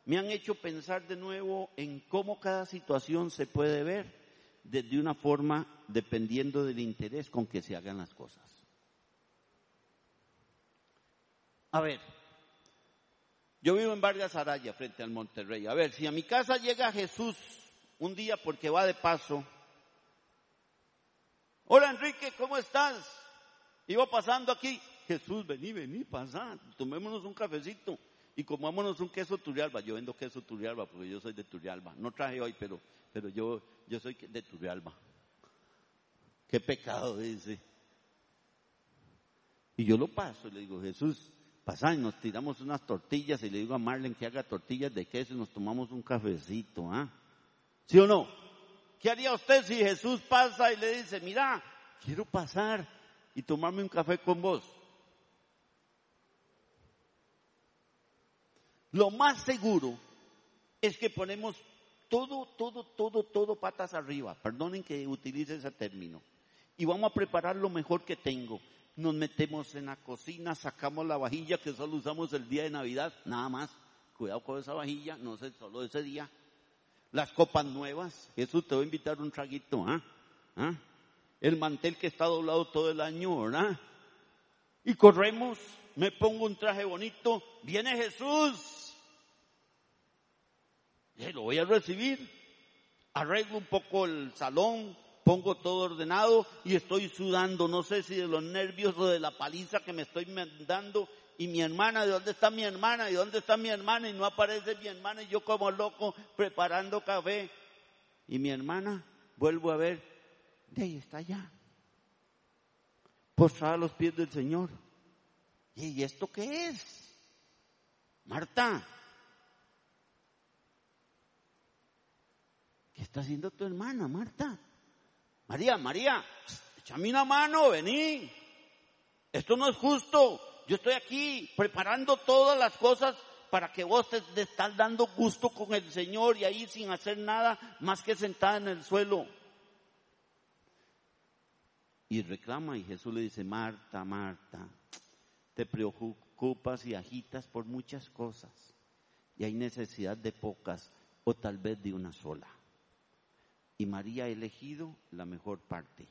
me han hecho pensar de nuevo en cómo cada situación se puede ver desde una forma dependiendo del interés con que se hagan las cosas. A ver, yo vivo en Vargas Araya, frente al Monterrey. A ver, si a mi casa llega Jesús un día porque va de paso. Hola Enrique, ¿cómo estás? Iba pasando aquí. Jesús, vení, vení, pasá, tomémonos un cafecito y comámonos un queso Turialba. Yo vendo queso Turialba porque yo soy de Turialba. No traje hoy, pero, pero yo, yo soy de Turialba. Qué pecado, dice. Y yo lo paso y le digo, Jesús, pasá y nos tiramos unas tortillas y le digo a Marlene que haga tortillas de queso y nos tomamos un cafecito, ¿ah? ¿Sí o no? ¿Qué haría usted si Jesús pasa y le dice, mira, quiero pasar y tomarme un café con vos? Lo más seguro es que ponemos todo, todo, todo, todo patas arriba. Perdonen que utilice ese término. Y vamos a preparar lo mejor que tengo. Nos metemos en la cocina, sacamos la vajilla que solo usamos el día de Navidad, nada más. Cuidado con esa vajilla, no sé, solo ese día. Las copas nuevas, Jesús te voy a invitar un traguito, ¿ah? ¿Ah? El mantel que está doblado todo el año, ¿verdad? Y corremos, me pongo un traje bonito, viene Jesús, lo voy a recibir. Arreglo un poco el salón, pongo todo ordenado y estoy sudando, no sé si de los nervios o de la paliza que me estoy dando. Y mi hermana, ¿de dónde está mi hermana? ¿Y dónde está mi hermana? Y no aparece mi hermana y yo como loco preparando café. Y mi hermana, vuelvo a ver, de ahí está allá. Postrada a los pies del Señor. ¿Y esto qué es? Marta, ¿Qué está haciendo tu hermana, Marta? María, María, échame una mano, vení. Esto no es justo. Yo estoy aquí preparando todas las cosas para que vos te, te estás dando gusto con el Señor y ahí sin hacer nada más que sentada en el suelo. Y reclama y Jesús le dice, Marta, Marta, te preocupas y agitas por muchas cosas y hay necesidad de pocas o tal vez de una sola. Y María ha elegido la mejor parte,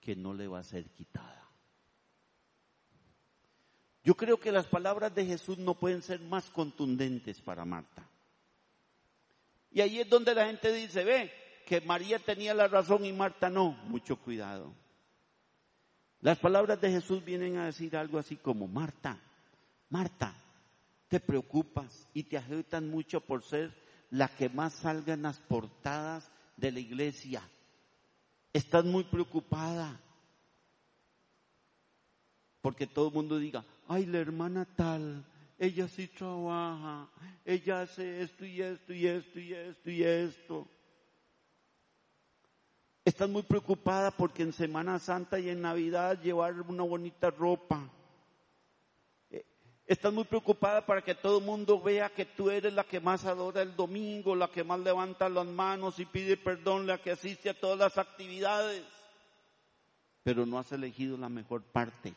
que no le va a ser quitada. Yo creo que las palabras de Jesús no pueden ser más contundentes para Marta. Y ahí es donde la gente dice, ve, que María tenía la razón y Marta no. Mucho cuidado. Las palabras de Jesús vienen a decir algo así como, Marta, Marta, te preocupas y te agitan mucho por ser la que más salga en las portadas de la iglesia. Estás muy preocupada. Porque todo el mundo diga, ay, la hermana tal, ella sí trabaja, ella hace esto y esto y esto y esto y esto. Estás muy preocupada porque en Semana Santa y en Navidad llevar una bonita ropa. Estás muy preocupada para que todo el mundo vea que tú eres la que más adora el domingo, la que más levanta las manos y pide perdón, la que asiste a todas las actividades. Pero no has elegido la mejor parte,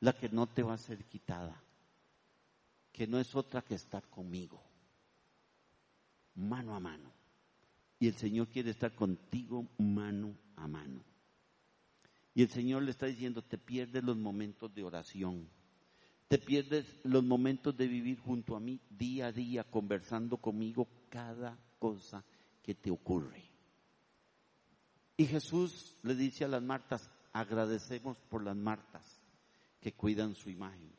la que no te va a ser quitada, que no es otra que estar conmigo, mano a mano. Y el Señor quiere estar contigo mano a mano. Y el Señor le está diciendo, te pierdes los momentos de oración te pierdes los momentos de vivir junto a mí día a día, conversando conmigo cada cosa que te ocurre. Y Jesús le dice a las Martas, agradecemos por las Martas que cuidan su imagen.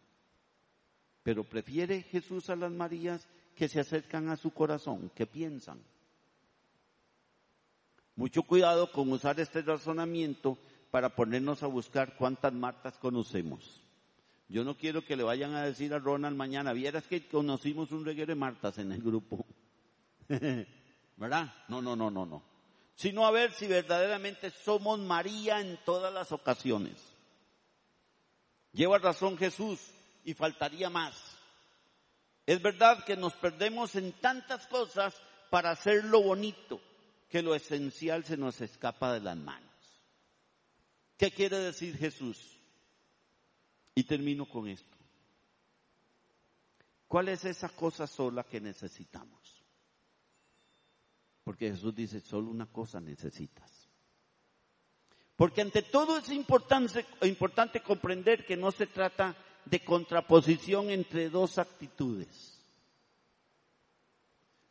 Pero prefiere Jesús a las Marías que se acercan a su corazón, que piensan. Mucho cuidado con usar este razonamiento para ponernos a buscar cuántas Martas conocemos. Yo no quiero que le vayan a decir a Ronald mañana, vieras que conocimos un reguero de Martas en el grupo. ¿Verdad? No, no, no, no, no. Sino a ver si verdaderamente somos María en todas las ocasiones. Lleva razón Jesús y faltaría más. Es verdad que nos perdemos en tantas cosas para hacer lo bonito, que lo esencial se nos escapa de las manos. ¿Qué quiere decir Jesús? Y termino con esto. ¿Cuál es esa cosa sola que necesitamos? Porque Jesús dice, solo una cosa necesitas. Porque ante todo es importante, importante comprender que no se trata de contraposición entre dos actitudes.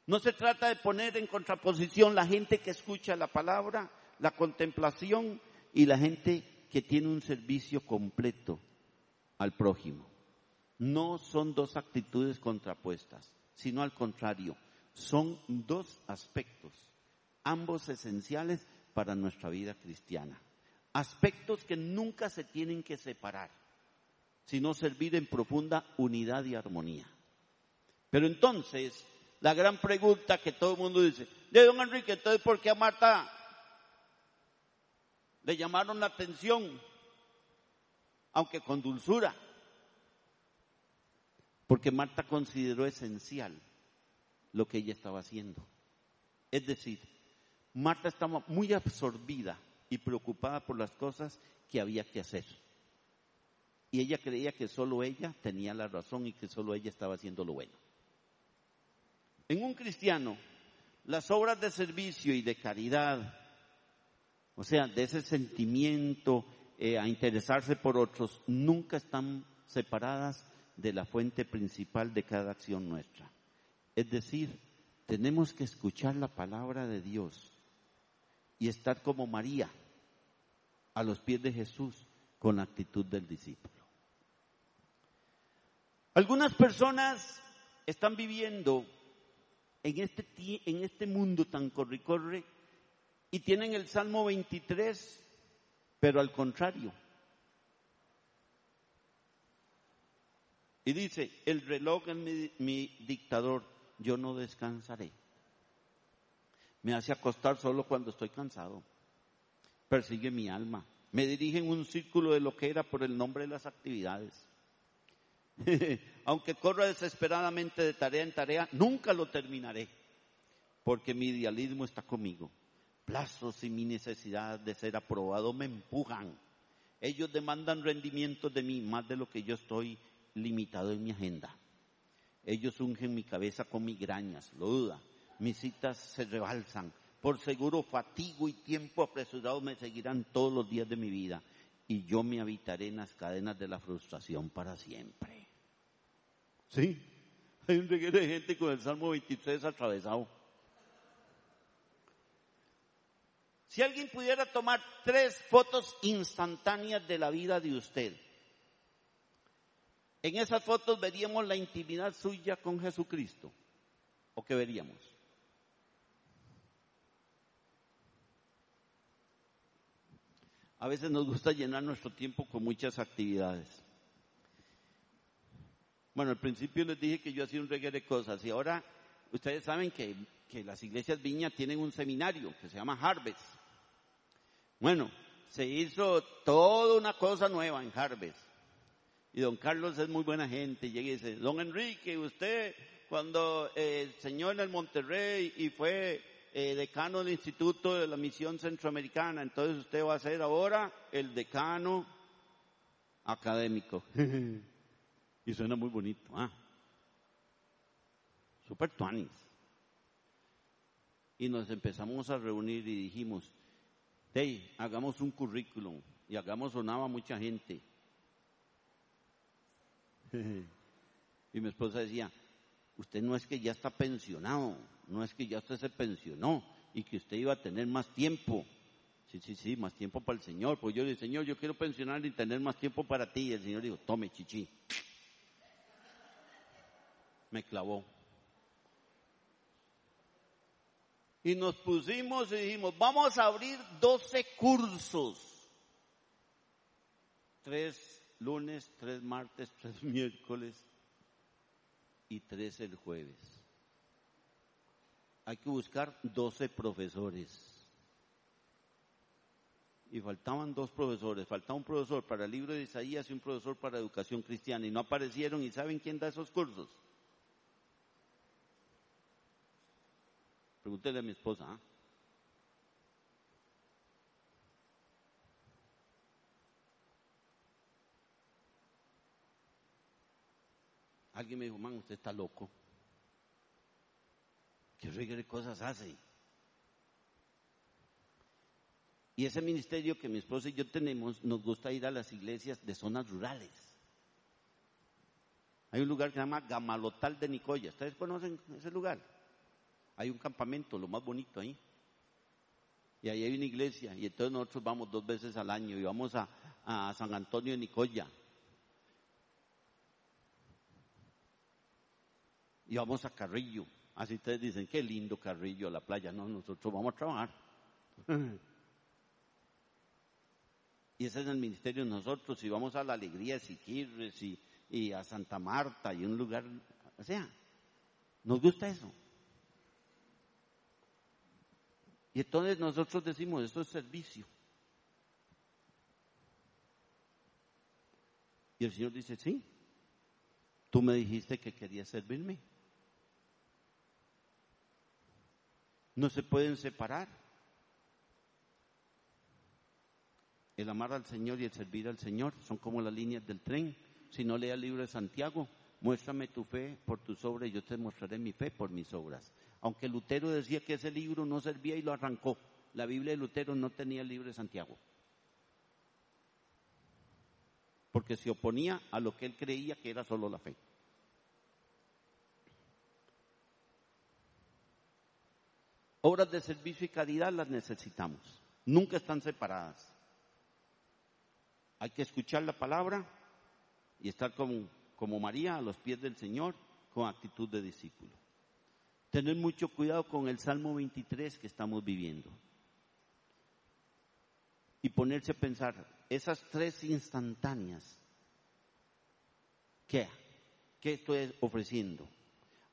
No se trata de poner en contraposición la gente que escucha la palabra, la contemplación y la gente que tiene un servicio completo al prójimo. No son dos actitudes contrapuestas, sino al contrario, son dos aspectos, ambos esenciales para nuestra vida cristiana. Aspectos que nunca se tienen que separar, sino servir en profunda unidad y armonía. Pero entonces, la gran pregunta que todo el mundo dice, de don Enrique, entonces, ¿por qué a Marta le llamaron la atención, aunque con dulzura? Porque Marta consideró esencial lo que ella estaba haciendo. Es decir, Marta estaba muy absorbida y preocupada por las cosas que había que hacer. Y ella creía que solo ella tenía la razón y que solo ella estaba haciendo lo bueno. En un cristiano, las obras de servicio y de caridad, o sea, de ese sentimiento eh, a interesarse por otros, nunca están separadas de la fuente principal de cada acción nuestra. Es decir, tenemos que escuchar la palabra de Dios y estar como María a los pies de Jesús con la actitud del discípulo. Algunas personas están viviendo en este, en este mundo tan corre-corre y tienen el Salmo 23, pero al contrario. Y dice, el reloj es mi, mi dictador, yo no descansaré. Me hace acostar solo cuando estoy cansado. Persigue mi alma. Me dirige en un círculo de lo que era por el nombre de las actividades. Aunque corra desesperadamente de tarea en tarea, nunca lo terminaré. Porque mi idealismo está conmigo. Plazos y mi necesidad de ser aprobado me empujan. Ellos demandan rendimientos de mí más de lo que yo estoy limitado en mi agenda. Ellos ungen mi cabeza con migrañas, lo duda. Mis citas se rebalsan. Por seguro fatigo y tiempo apresurado me seguirán todos los días de mi vida. Y yo me habitaré en las cadenas de la frustración para siempre. Sí, hay un reguero de gente con el Salmo 23 atravesado. Si alguien pudiera tomar tres fotos instantáneas de la vida de usted, en esas fotos veríamos la intimidad suya con Jesucristo. ¿O qué veríamos? A veces nos gusta llenar nuestro tiempo con muchas actividades. Bueno, al principio les dije que yo hacía un reguero de cosas y ahora ustedes saben que, que las iglesias Viña tienen un seminario que se llama Harvest. Bueno, se hizo toda una cosa nueva en Harvest. Y don Carlos es muy buena gente. Llega y dice, don Enrique, usted cuando eh, el señor en el Monterrey y fue eh, decano del Instituto de la Misión Centroamericana, entonces usted va a ser ahora el decano académico. y suena muy bonito. ¿ah? Super tuanis. Y nos empezamos a reunir y dijimos, hey, hagamos un currículum. Y hagamos sonaba mucha gente. Y mi esposa decía, usted no es que ya está pensionado, no es que ya usted se pensionó y que usted iba a tener más tiempo. Sí, sí, sí, más tiempo para el Señor. Pues yo le dije, Señor, yo quiero pensionar y tener más tiempo para ti. Y el Señor dijo, tome, chichi. Me clavó. Y nos pusimos y dijimos, vamos a abrir 12 cursos. Tres lunes, tres martes, tres miércoles y tres el jueves. hay que buscar 12 profesores. Y faltaban dos profesores, faltaba un profesor para el libro de Isaías y un profesor para educación cristiana. Y no aparecieron y ¿saben quién da esos cursos? Pregúntele a mi esposa. ¿ah? Alguien me dijo, man, usted está loco. ¿Qué regre cosas hace? Y ese ministerio que mi esposa y yo tenemos, nos gusta ir a las iglesias de zonas rurales. Hay un lugar que se llama Gamalotal de Nicoya. ¿Ustedes conocen ese lugar? Hay un campamento, lo más bonito ahí. Y ahí hay una iglesia. Y entonces nosotros vamos dos veces al año y vamos a, San Antonio de Nicoya. Y vamos a Carrillo. Así ustedes dicen, qué lindo Carrillo, la playa. No, nosotros vamos a trabajar. y ese es el ministerio de nosotros. Y vamos a la Alegría de Siquirres y, y a Santa Marta y un lugar. O sea, nos gusta eso. Y entonces nosotros decimos, esto es servicio. Y el Señor dice, sí, tú me dijiste que querías servirme. No se pueden separar. El amar al Señor y el servir al Señor son como las líneas del tren. Si no lea el libro de Santiago, muéstrame tu fe por tus obras y yo te mostraré mi fe por mis obras. Aunque Lutero decía que ese libro no servía y lo arrancó. La Biblia de Lutero no tenía el libro de Santiago. Porque se oponía a lo que él creía que era solo la fe. Obras de servicio y caridad las necesitamos. Nunca están separadas. Hay que escuchar la palabra y estar como, como María a los pies del Señor con actitud de discípulo. Tener mucho cuidado con el Salmo 23 que estamos viviendo. Y ponerse a pensar, esas tres instantáneas, ¿qué? ¿Qué estoy ofreciendo?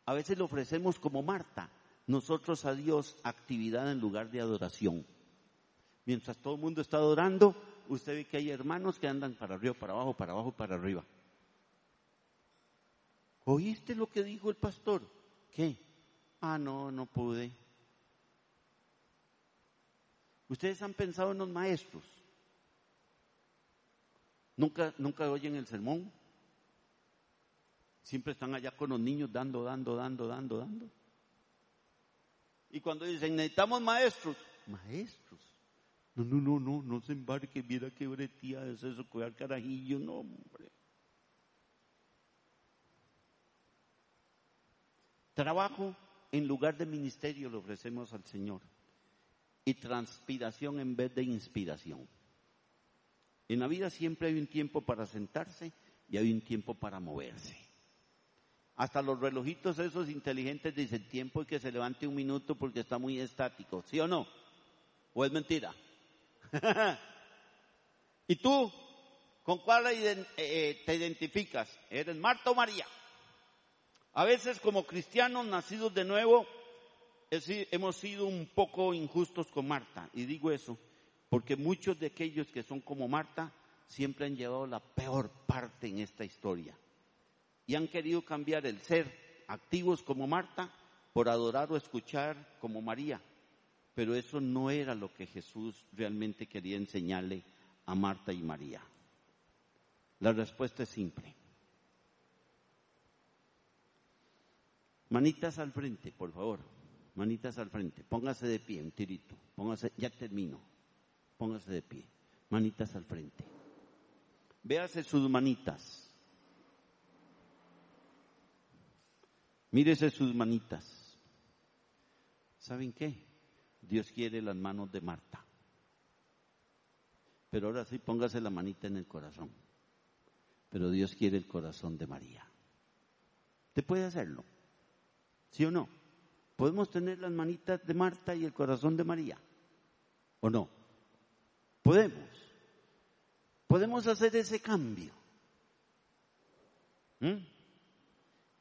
A veces lo ofrecemos como Marta, nosotros a Dios actividad en lugar de adoración. Mientras todo el mundo está adorando, usted ve que hay hermanos que andan para arriba, para abajo, para abajo, para arriba. ¿Oíste lo que dijo el pastor? ¿Qué? Ah, no, no pude. ¿Ustedes han pensado en los maestros? ¿Nunca, nunca oyen el sermón? Siempre están allá con los niños dando, dando, dando, dando, dando. Y cuando dicen, necesitamos maestros, maestros. No, no, no, no, no se embarque, mira qué bretía es eso, cuidar carajillo, no, hombre. Trabajo en lugar de ministerio le ofrecemos al Señor. Y transpiración en vez de inspiración. En la vida siempre hay un tiempo para sentarse y hay un tiempo para moverse. Hasta los relojitos esos inteligentes dicen tiempo y que se levante un minuto porque está muy estático. ¿Sí o no? ¿O es mentira? ¿Y tú? ¿Con cuál eh, te identificas? ¿Eres Marta o María? A veces como cristianos nacidos de nuevo hemos sido un poco injustos con Marta. Y digo eso porque muchos de aquellos que son como Marta siempre han llevado la peor parte en esta historia y han querido cambiar el ser activos como Marta por adorar o escuchar como María. Pero eso no era lo que Jesús realmente quería enseñarle a Marta y María. La respuesta es simple. Manitas al frente, por favor. Manitas al frente. Póngase de pie, un tirito. Póngase, ya termino. Póngase de pie. Manitas al frente. Véase sus manitas. Mírese sus manitas. ¿Saben qué? Dios quiere las manos de Marta. Pero ahora sí, póngase la manita en el corazón. Pero Dios quiere el corazón de María. ¿Te puede hacerlo? ¿Sí o no? ¿Podemos tener las manitas de Marta y el corazón de María? ¿O no? Podemos. Podemos hacer ese cambio. ¿Mm?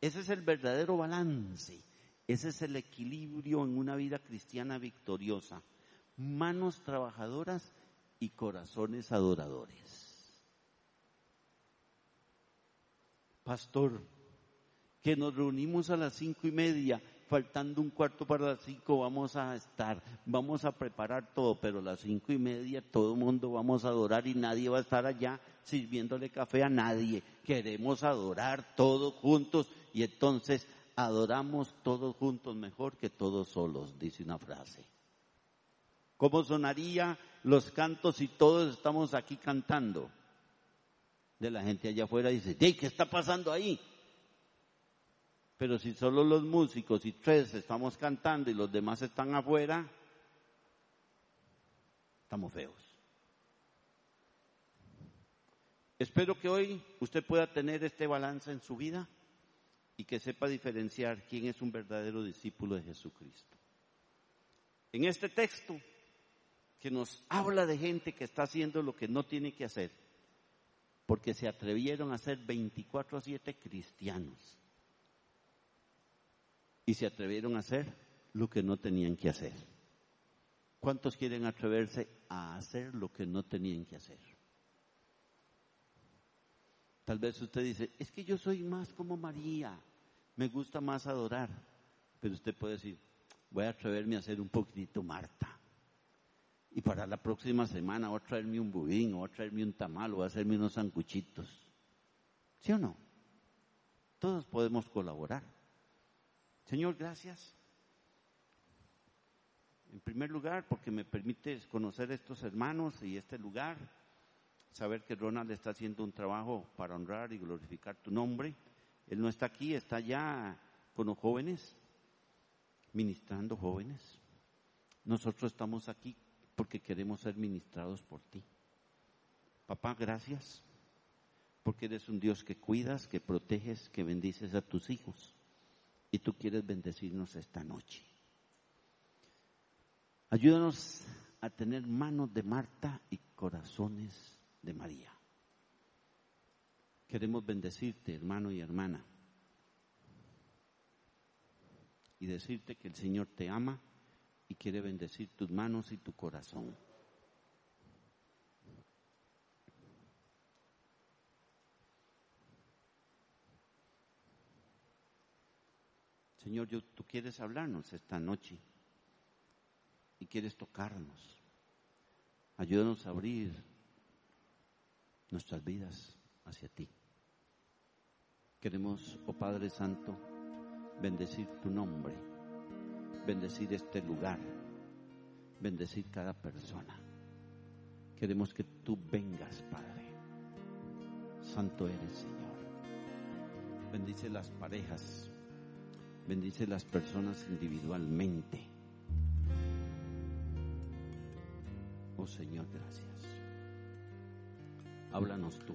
Ese es el verdadero balance Ese es el equilibrio en una vida cristiana victoriosa. Manos trabajadoras y corazones adoradores. Pastor, que nos reunimos a las cinco y media, faltando un cuarto para las cinco vamos a estar, vamos a preparar todo, pero a las cinco y media todo el mundo vamos a adorar y nadie va a estar allá sirviéndole café a nadie. Queremos adorar todos juntos y entonces adoramos todos juntos mejor que todos solos, dice una frase. ¿Cómo sonaría los cantos si todos estamos aquí cantando? De la gente allá afuera dice, ¿qué está pasando ahí? Pero si solo los músicos y tres estamos cantando y los demás están afuera, estamos feos. Espero que hoy usted pueda tener este balance en su vida y que sepa diferenciar quién es un verdadero discípulo de Jesucristo. En este texto que nos habla de gente que está haciendo lo que no tiene que hacer, porque se atrevieron a ser 24 a 7 cristianos y se atrevieron a hacer lo que no tenían que hacer. ¿Cuántos quieren atreverse a hacer lo que no tenían que hacer? Tal vez usted dice, es que yo soy más como María, me gusta más adorar. Pero usted puede decir, voy a atreverme a hacer un poquitito Marta. Y para la próxima semana voy a traerme un budín, o voy a traerme un tamal, o voy a hacerme unos sancuchitos. ¿Sí o no? Todos podemos colaborar. Señor, gracias. En primer lugar, porque me permites conocer a estos hermanos y este lugar, saber que Ronald está haciendo un trabajo para honrar y glorificar tu nombre. Él no está aquí, está allá con los jóvenes, ministrando jóvenes. Nosotros estamos aquí porque queremos ser ministrados por ti. Papá, gracias, porque eres un Dios que cuidas, que proteges, que bendices a tus hijos. Y tú quieres bendecirnos esta noche. Ayúdanos a tener manos de Marta y corazones de María. Queremos bendecirte, hermano y hermana, y decirte que el Señor te ama y quiere bendecir tus manos y tu corazón. Señor, tú quieres hablarnos esta noche y quieres tocarnos. Ayúdanos a abrir nuestras vidas hacia ti. Queremos, oh Padre Santo, bendecir tu nombre, bendecir este lugar, bendecir cada persona. Queremos que tú vengas, Padre. Santo eres, Señor. Bendice las parejas, bendice las personas individualmente. Oh Señor, gracias. Háblanos tú.